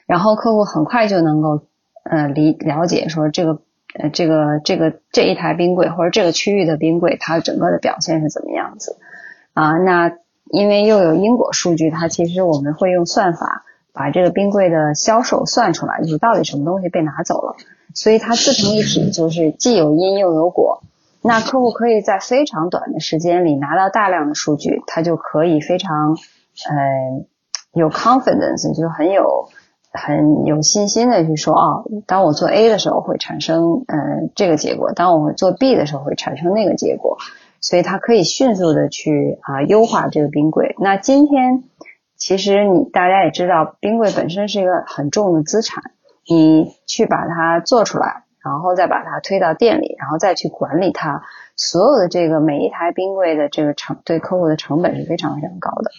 然后客户很快就能够呃理了解说这个呃这个这个这一台冰柜或者这个区域的冰柜它整个的表现是怎么样子啊？那因为又有因果数据，它其实我们会用算法把这个冰柜的销售算出来，就是到底什么东西被拿走了。所以它自成一体，就是既有因又有果。那客户可以在非常短的时间里拿到大量的数据，他就可以非常呃有 confidence，就很有很有信心的去说啊，当我做 A 的时候会产生呃这个结果，当我做 B 的时候会产生那个结果。所以它可以迅速的去啊优化这个冰柜。那今天其实你大家也知道，冰柜本身是一个很重的资产。你去把它做出来，然后再把它推到店里，然后再去管理它，所有的这个每一台冰柜的这个成对客户的成本是非常非常高的。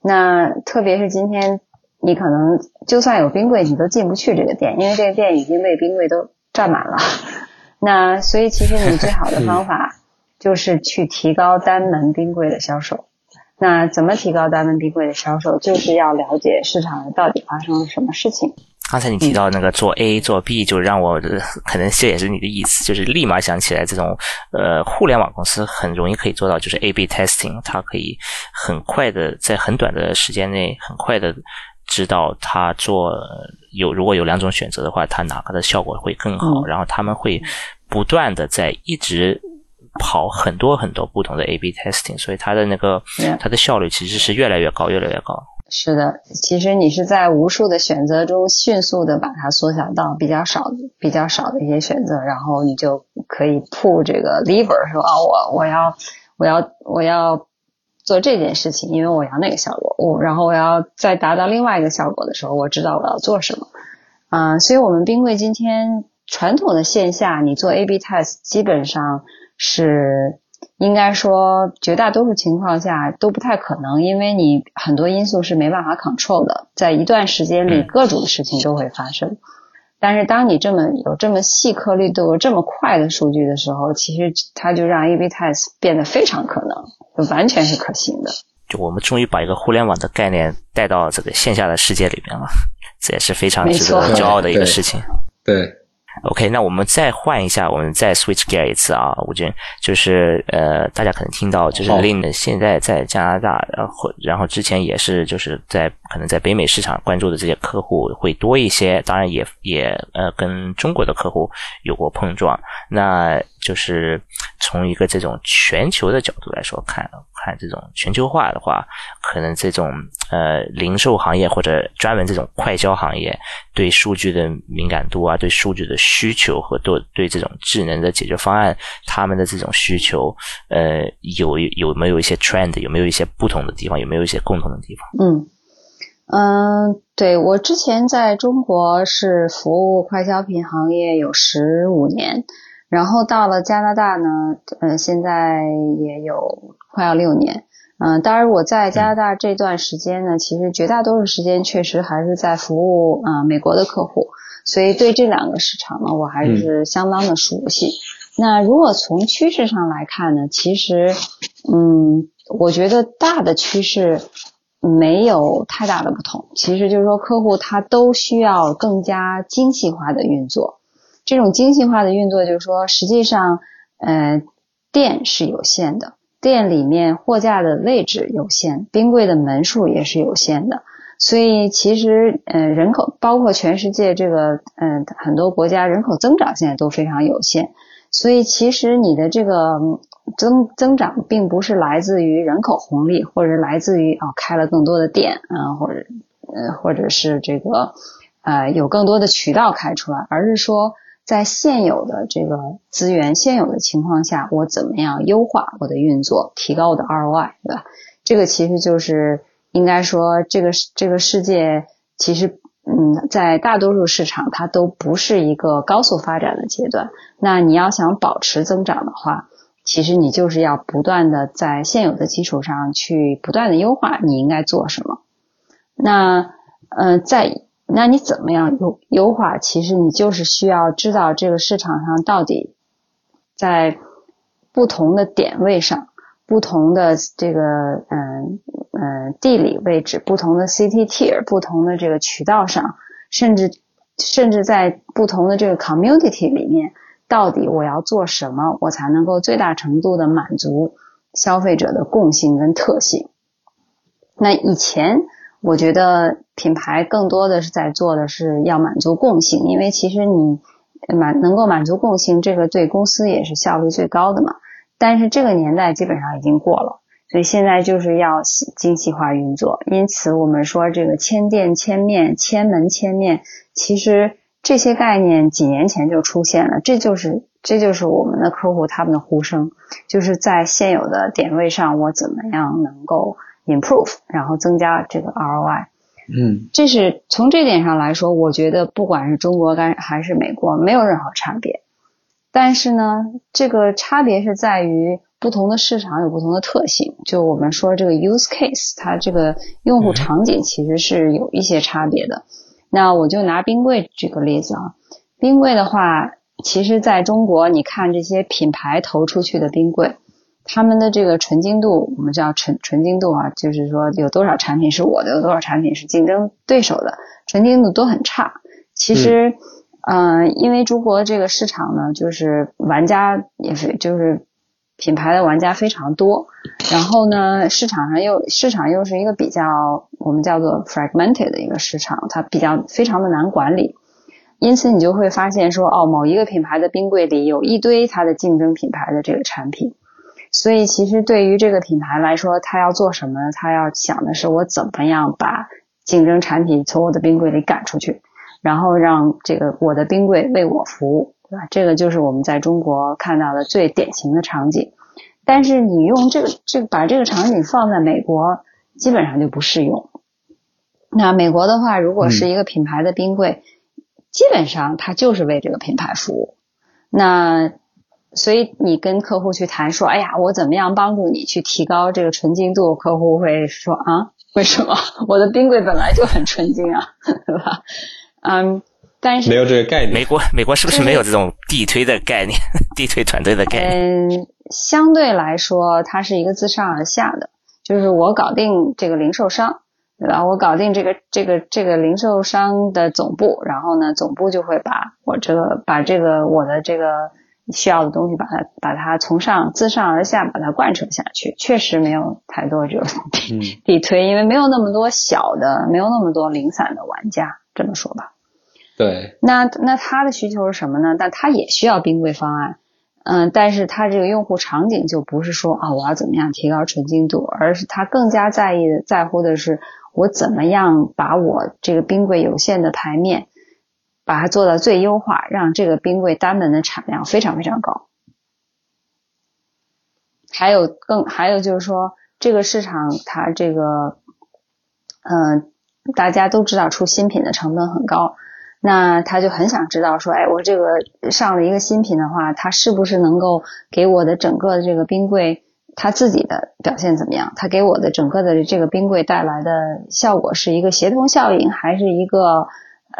那特别是今天，你可能就算有冰柜，你都进不去这个店，因为这个店已经被冰柜都占满了。那所以其实你最好的方法就是去提高单门冰柜的销售。那怎么提高单门冰柜的销售？就是要了解市场上到底发生了什么事情。刚才你提到那个做 A 做 B，就让我可能这也是你的意思，就是立马想起来这种呃互联网公司很容易可以做到，就是 A/B testing，它可以很快的在很短的时间内很快的知道它做有如果有两种选择的话，它哪个的效果会更好，然后他们会不断的在一直跑很多很多不同的 A/B testing，所以它的那个它的效率其实是越来越高，越来越高。是的，其实你是在无数的选择中迅速的把它缩小到比较少、比较少的一些选择，然后你就可以 pull 这个 lever，说啊，我我要我要我要做这件事情，因为我要那个效果，我然后我要再达到另外一个效果的时候，我知道我要做什么。啊，所以我们冰柜今天传统的线下你做 A/B test 基本上是。应该说，绝大多数情况下都不太可能，因为你很多因素是没办法 control 的，在一段时间里各种事情都会发生。但是当你这么有这么细颗粒度、这么快的数据的时候，其实它就让 A/B test 变得非常可能，就完全是可行的。就我们终于把一个互联网的概念带到这个线下的世界里面了，这也是非常值得骄傲的一个事情。对。OK，那我们再换一下，我们再 switch gear 一次啊，吴军，就是呃，大家可能听到，就是 Lin 现在在加拿大，然后然后之前也是就是在可能在北美市场关注的这些客户会多一些，当然也也呃跟中国的客户有过碰撞，那就是从一个这种全球的角度来说看。看这种全球化的话，可能这种呃零售行业或者专门这种快销行业，对数据的敏感度啊，对数据的需求和对对这种智能的解决方案，他们的这种需求，呃，有有没有一些 trend，有没有一些不同的地方，有没有一些共同的地方？嗯嗯，对我之前在中国是服务快消品行业有十五年。然后到了加拿大呢，呃，现在也有快要六年，嗯，当然我在加拿大这段时间呢，其实绝大多数时间确实还是在服务啊美国的客户，所以对这两个市场呢，我还是相当的熟悉。那如果从趋势上来看呢，其实，嗯，我觉得大的趋势没有太大的不同，其实就是说客户他都需要更加精细化的运作。这种精细化的运作，就是说，实际上，呃，店是有限的，店里面货架的位置有限，冰柜的门数也是有限的，所以其实，呃，人口包括全世界这个，嗯，很多国家人口增长现在都非常有限，所以其实你的这个增增长并不是来自于人口红利，或者来自于啊开了更多的店，啊，或者，呃，或者是这个，呃，有更多的渠道开出来，而是说。在现有的这个资源、现有的情况下，我怎么样优化我的运作，提高我的 ROI，对吧？这个其实就是应该说，这个这个世界其实，嗯，在大多数市场它都不是一个高速发展的阶段。那你要想保持增长的话，其实你就是要不断的在现有的基础上去不断的优化，你应该做什么？那，呃，在。那你怎么样优优化？其实你就是需要知道这个市场上到底在不同的点位上、不同的这个嗯嗯地理位置、不同的 CT tier、不同的这个渠道上，甚至甚至在不同的这个 community 里面，到底我要做什么，我才能够最大程度的满足消费者的共性跟特性？那以前。我觉得品牌更多的是在做的是要满足共性，因为其实你满能够满足共性，这个对公司也是效率最高的嘛。但是这个年代基本上已经过了，所以现在就是要精细化运作。因此我们说这个千店千面、千门千面，其实这些概念几年前就出现了。这就是这就是我们的客户他们的呼声，就是在现有的点位上，我怎么样能够。improve，然后增加这个 ROI。嗯，这是从这点上来说，我觉得不管是中国干还是美国，没有任何差别。但是呢，这个差别是在于不同的市场有不同的特性。就我们说这个 use case，它这个用户场景其实是有一些差别的。那我就拿冰柜举个例子啊，冰柜的话，其实在中国，你看这些品牌投出去的冰柜。他们的这个纯净度，我们叫纯纯净度啊，就是说有多少产品是我的，有多少产品是竞争对手的，纯净度都很差。其实，嗯，因为中国这个市场呢，就是玩家也是，就是品牌的玩家非常多，然后呢，市场上又市场又是一个比较我们叫做 fragmented 的一个市场，它比较非常的难管理，因此你就会发现说，哦，某一个品牌的冰柜里有一堆它的竞争品牌的这个产品。所以，其实对于这个品牌来说，他要做什么呢？他要想的是我怎么样把竞争产品从我的冰柜里赶出去，然后让这个我的冰柜为我服务，对吧？这个就是我们在中国看到的最典型的场景。但是你用这个这个把这个场景放在美国，基本上就不适用。那美国的话，如果是一个品牌的冰柜，基本上它就是为这个品牌服务。那所以你跟客户去谈说，哎呀，我怎么样帮助你去提高这个纯净度？客户会说啊，为什么 我的冰柜本来就很纯净啊，对吧？嗯，但是没有这个概念。美国美国是不是没有这种地推的概念？地推团队的概念？嗯，相对来说，它是一个自上而下的，就是我搞定这个零售商，对吧？我搞定这个这个这个零售商的总部，然后呢，总部就会把我这个把这个我的这个。需要的东西，把它把它从上自上而下把它贯彻下去，确实没有太多这种地 地推，因为没有那么多小的，没有那么多零散的玩家，这么说吧。对。那那他的需求是什么呢？但他也需要冰柜方案，嗯，但是他这个用户场景就不是说啊我要怎么样提高纯净度，而是他更加在意的在乎的是我怎么样把我这个冰柜有限的排面。把它做到最优化，让这个冰柜单门的产量非常非常高。还有更还有就是说，这个市场它这个，嗯，大家都知道出新品的成本很高，那他就很想知道说，哎，我这个上了一个新品的话，它是不是能够给我的整个的这个冰柜它自己的表现怎么样？它给我的整个的这个冰柜带来的效果是一个协同效应，还是一个？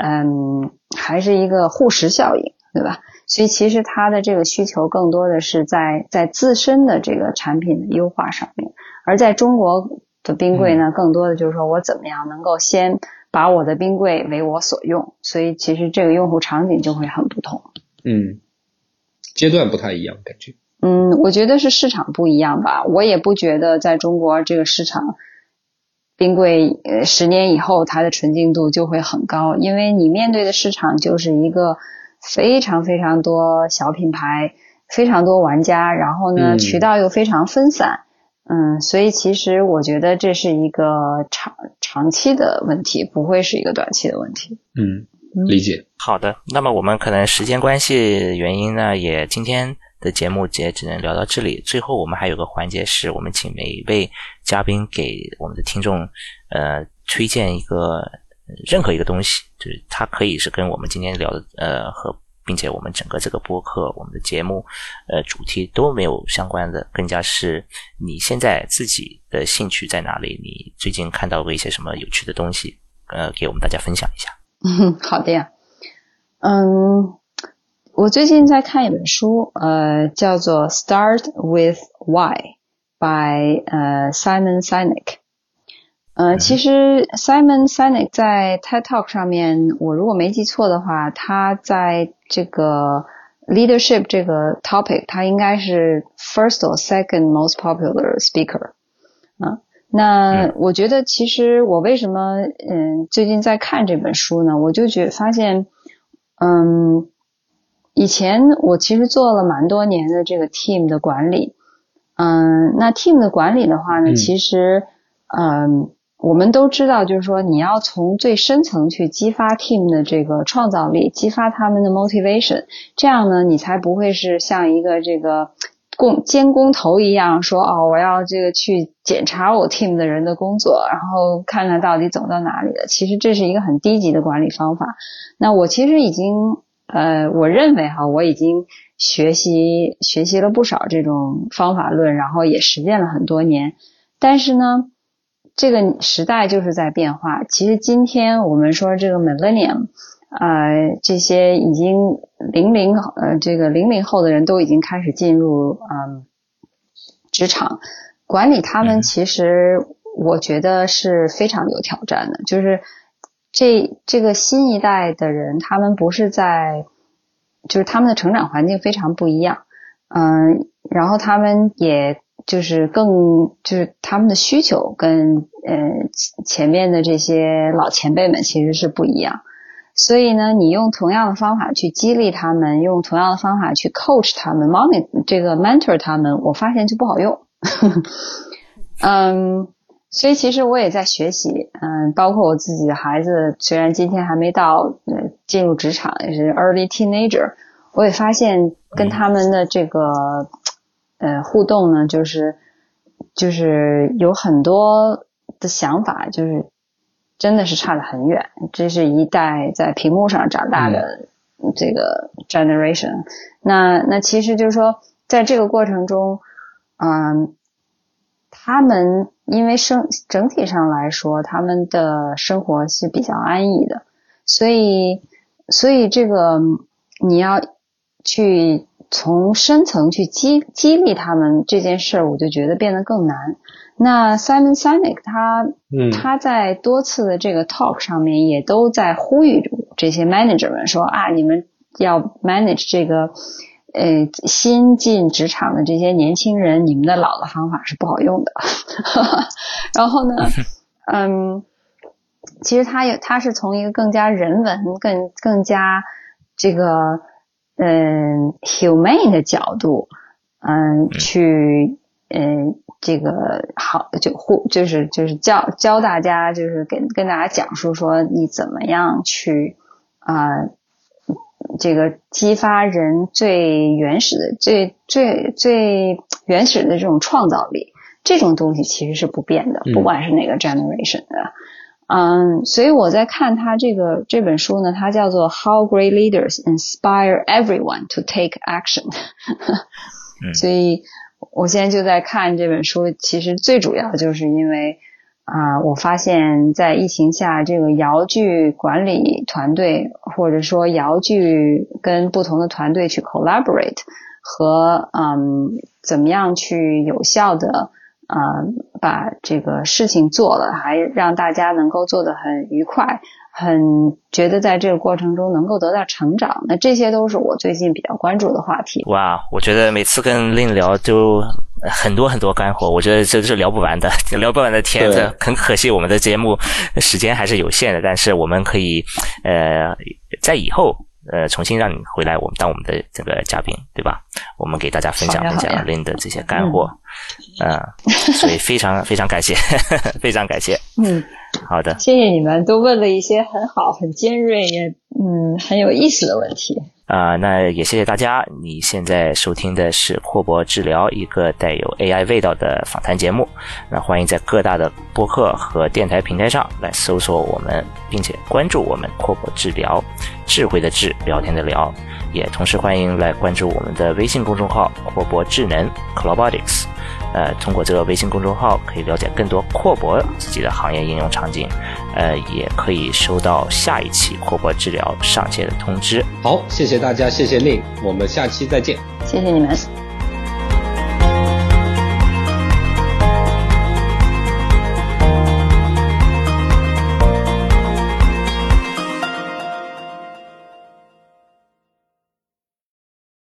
嗯，还是一个护食效应，对吧？所以其实它的这个需求更多的是在在自身的这个产品的优化上面，而在中国的冰柜呢，更多的就是说我怎么样能够先把我的冰柜为我所用，所以其实这个用户场景就会很不同。嗯，阶段不太一样，感觉。嗯，我觉得是市场不一样吧，我也不觉得在中国这个市场。冰柜呃，十年以后它的纯净度就会很高，因为你面对的市场就是一个非常非常多小品牌，非常多玩家，然后呢渠道又非常分散，嗯，所以其实我觉得这是一个长长期的问题，不会是一个短期的问题。嗯，理解。好的，那么我们可能时间关系原因呢，也今天。的节目也只能聊到这里。最后，我们还有个环节，是我们请每一位嘉宾给我们的听众，呃，推荐一个任何一个东西，就是它可以是跟我们今天聊的，呃，和并且我们整个这个播客、我们的节目，呃，主题都没有相关的，更加是你现在自己的兴趣在哪里？你最近看到过一些什么有趣的东西？呃，给我们大家分享一下。嗯，好的呀。嗯。我最近在看一本书，呃，叫做《Start with Why》by 呃 Simon Sinek。呃，其实 Simon Sinek 在 TED Talk 上面，我如果没记错的话，他在这个 leadership 这个 topic，他应该是 first or second most popular speaker。啊，那我觉得其实我为什么嗯最近在看这本书呢？我就觉发现，嗯。 以前我其实做了蛮多年的这个 team 的管理，嗯，那 team 的管理的话呢，其实，嗯，我们都知道，就是说你要从最深层去激发 team 的这个创造力，激发他们的 motivation，这样呢，你才不会是像一个这个工监工头一样说哦，我要这个去检查我 team 的人的工作，然后看看到底走到哪里了。其实这是一个很低级的管理方法。那我其实已经呃，我认为哈，我已经学习学习了不少这种方法论，然后也实践了很多年。但是呢，这个时代就是在变化。其实今天我们说这个 millennium。呃，这些已经零零呃，这个零零后的人都已经开始进入嗯职场管理，他们其实我觉得是非常有挑战的。就是这这个新一代的人，他们不是在，就是他们的成长环境非常不一样，嗯，然后他们也就是更就是他们的需求跟呃前面的这些老前辈们其实是不一样。所以呢，你用同样的方法去激励他们，用同样的方法去 coach 他们，monitor 这个 mentor 他们，我发现就不好用。嗯，所以其实我也在学习，嗯，包括我自己的孩子，虽然今天还没到呃进入职场，也是 early teenager，我也发现跟他们的这个呃互动呢，就是就是有很多的想法，就是。真的是差得很远，这是一代在屏幕上长大的这个 generation。那那其实就是说，在这个过程中，嗯，他们因为生整体上来说，他们的生活是比较安逸的，所以所以这个你要去从深层去激激励他们这件事儿，我就觉得变得更难。那 Simon Sinek 他他在多次的这个 talk 上面也都在呼吁这些 manager 们说啊，你们要 manage 这个呃新进职场的这些年轻人，你们的老的方法是不好用的。然后呢，嗯，其实他有他是从一个更加人文、更更加这个嗯 humane 的角度，嗯，去嗯。这个好就互就是就是教教大家就是跟跟大家讲述说你怎么样去啊这个激发人最原始的最最最原始的这种创造力这种东西其实是不变的，不管是哪个 generation 的，嗯，所以我在看他这个这本书呢，它叫做 How Great Leaders Inspire Everyone to Take Action，所以。我现在就在看这本书，其实最主要就是因为啊，我发现，在疫情下，这个遥距管理团队，或者说遥距跟不同的团队去 collaborate，和嗯，怎么样去有效的啊，把这个事情做了，还让大家能够做得很愉快。很觉得在这个过程中能够得到成长，那这些都是我最近比较关注的话题。哇，我觉得每次跟令聊就很多很多干货，我觉得这是聊不完的，聊不完的天。这很可惜，我们的节目时间还是有限的，但是我们可以呃在以后呃重新让你回来，我们当我们的这个嘉宾，对吧？我们给大家分享分享林的这些干货，嗯，所以非常非常感谢，非常感谢。嗯。好的，谢谢你们都问了一些很好、很尖锐也嗯很有意思的问题啊。那也谢谢大家。你现在收听的是阔博治疗，一个带有 AI 味道的访谈节目。那欢迎在各大的播客和电台平台上来搜索我们，并且关注我们阔博治疗，智慧的智，聊天的聊。也同时欢迎来关注我们的微信公众号阔博智能 （Clobotics）。呃，通过这个微信公众号可以了解更多阔博自己的行业应用场景，呃，也可以收到下一期阔博治疗上线的通知。好，谢谢大家，谢谢令，我们下期再见。谢谢你们。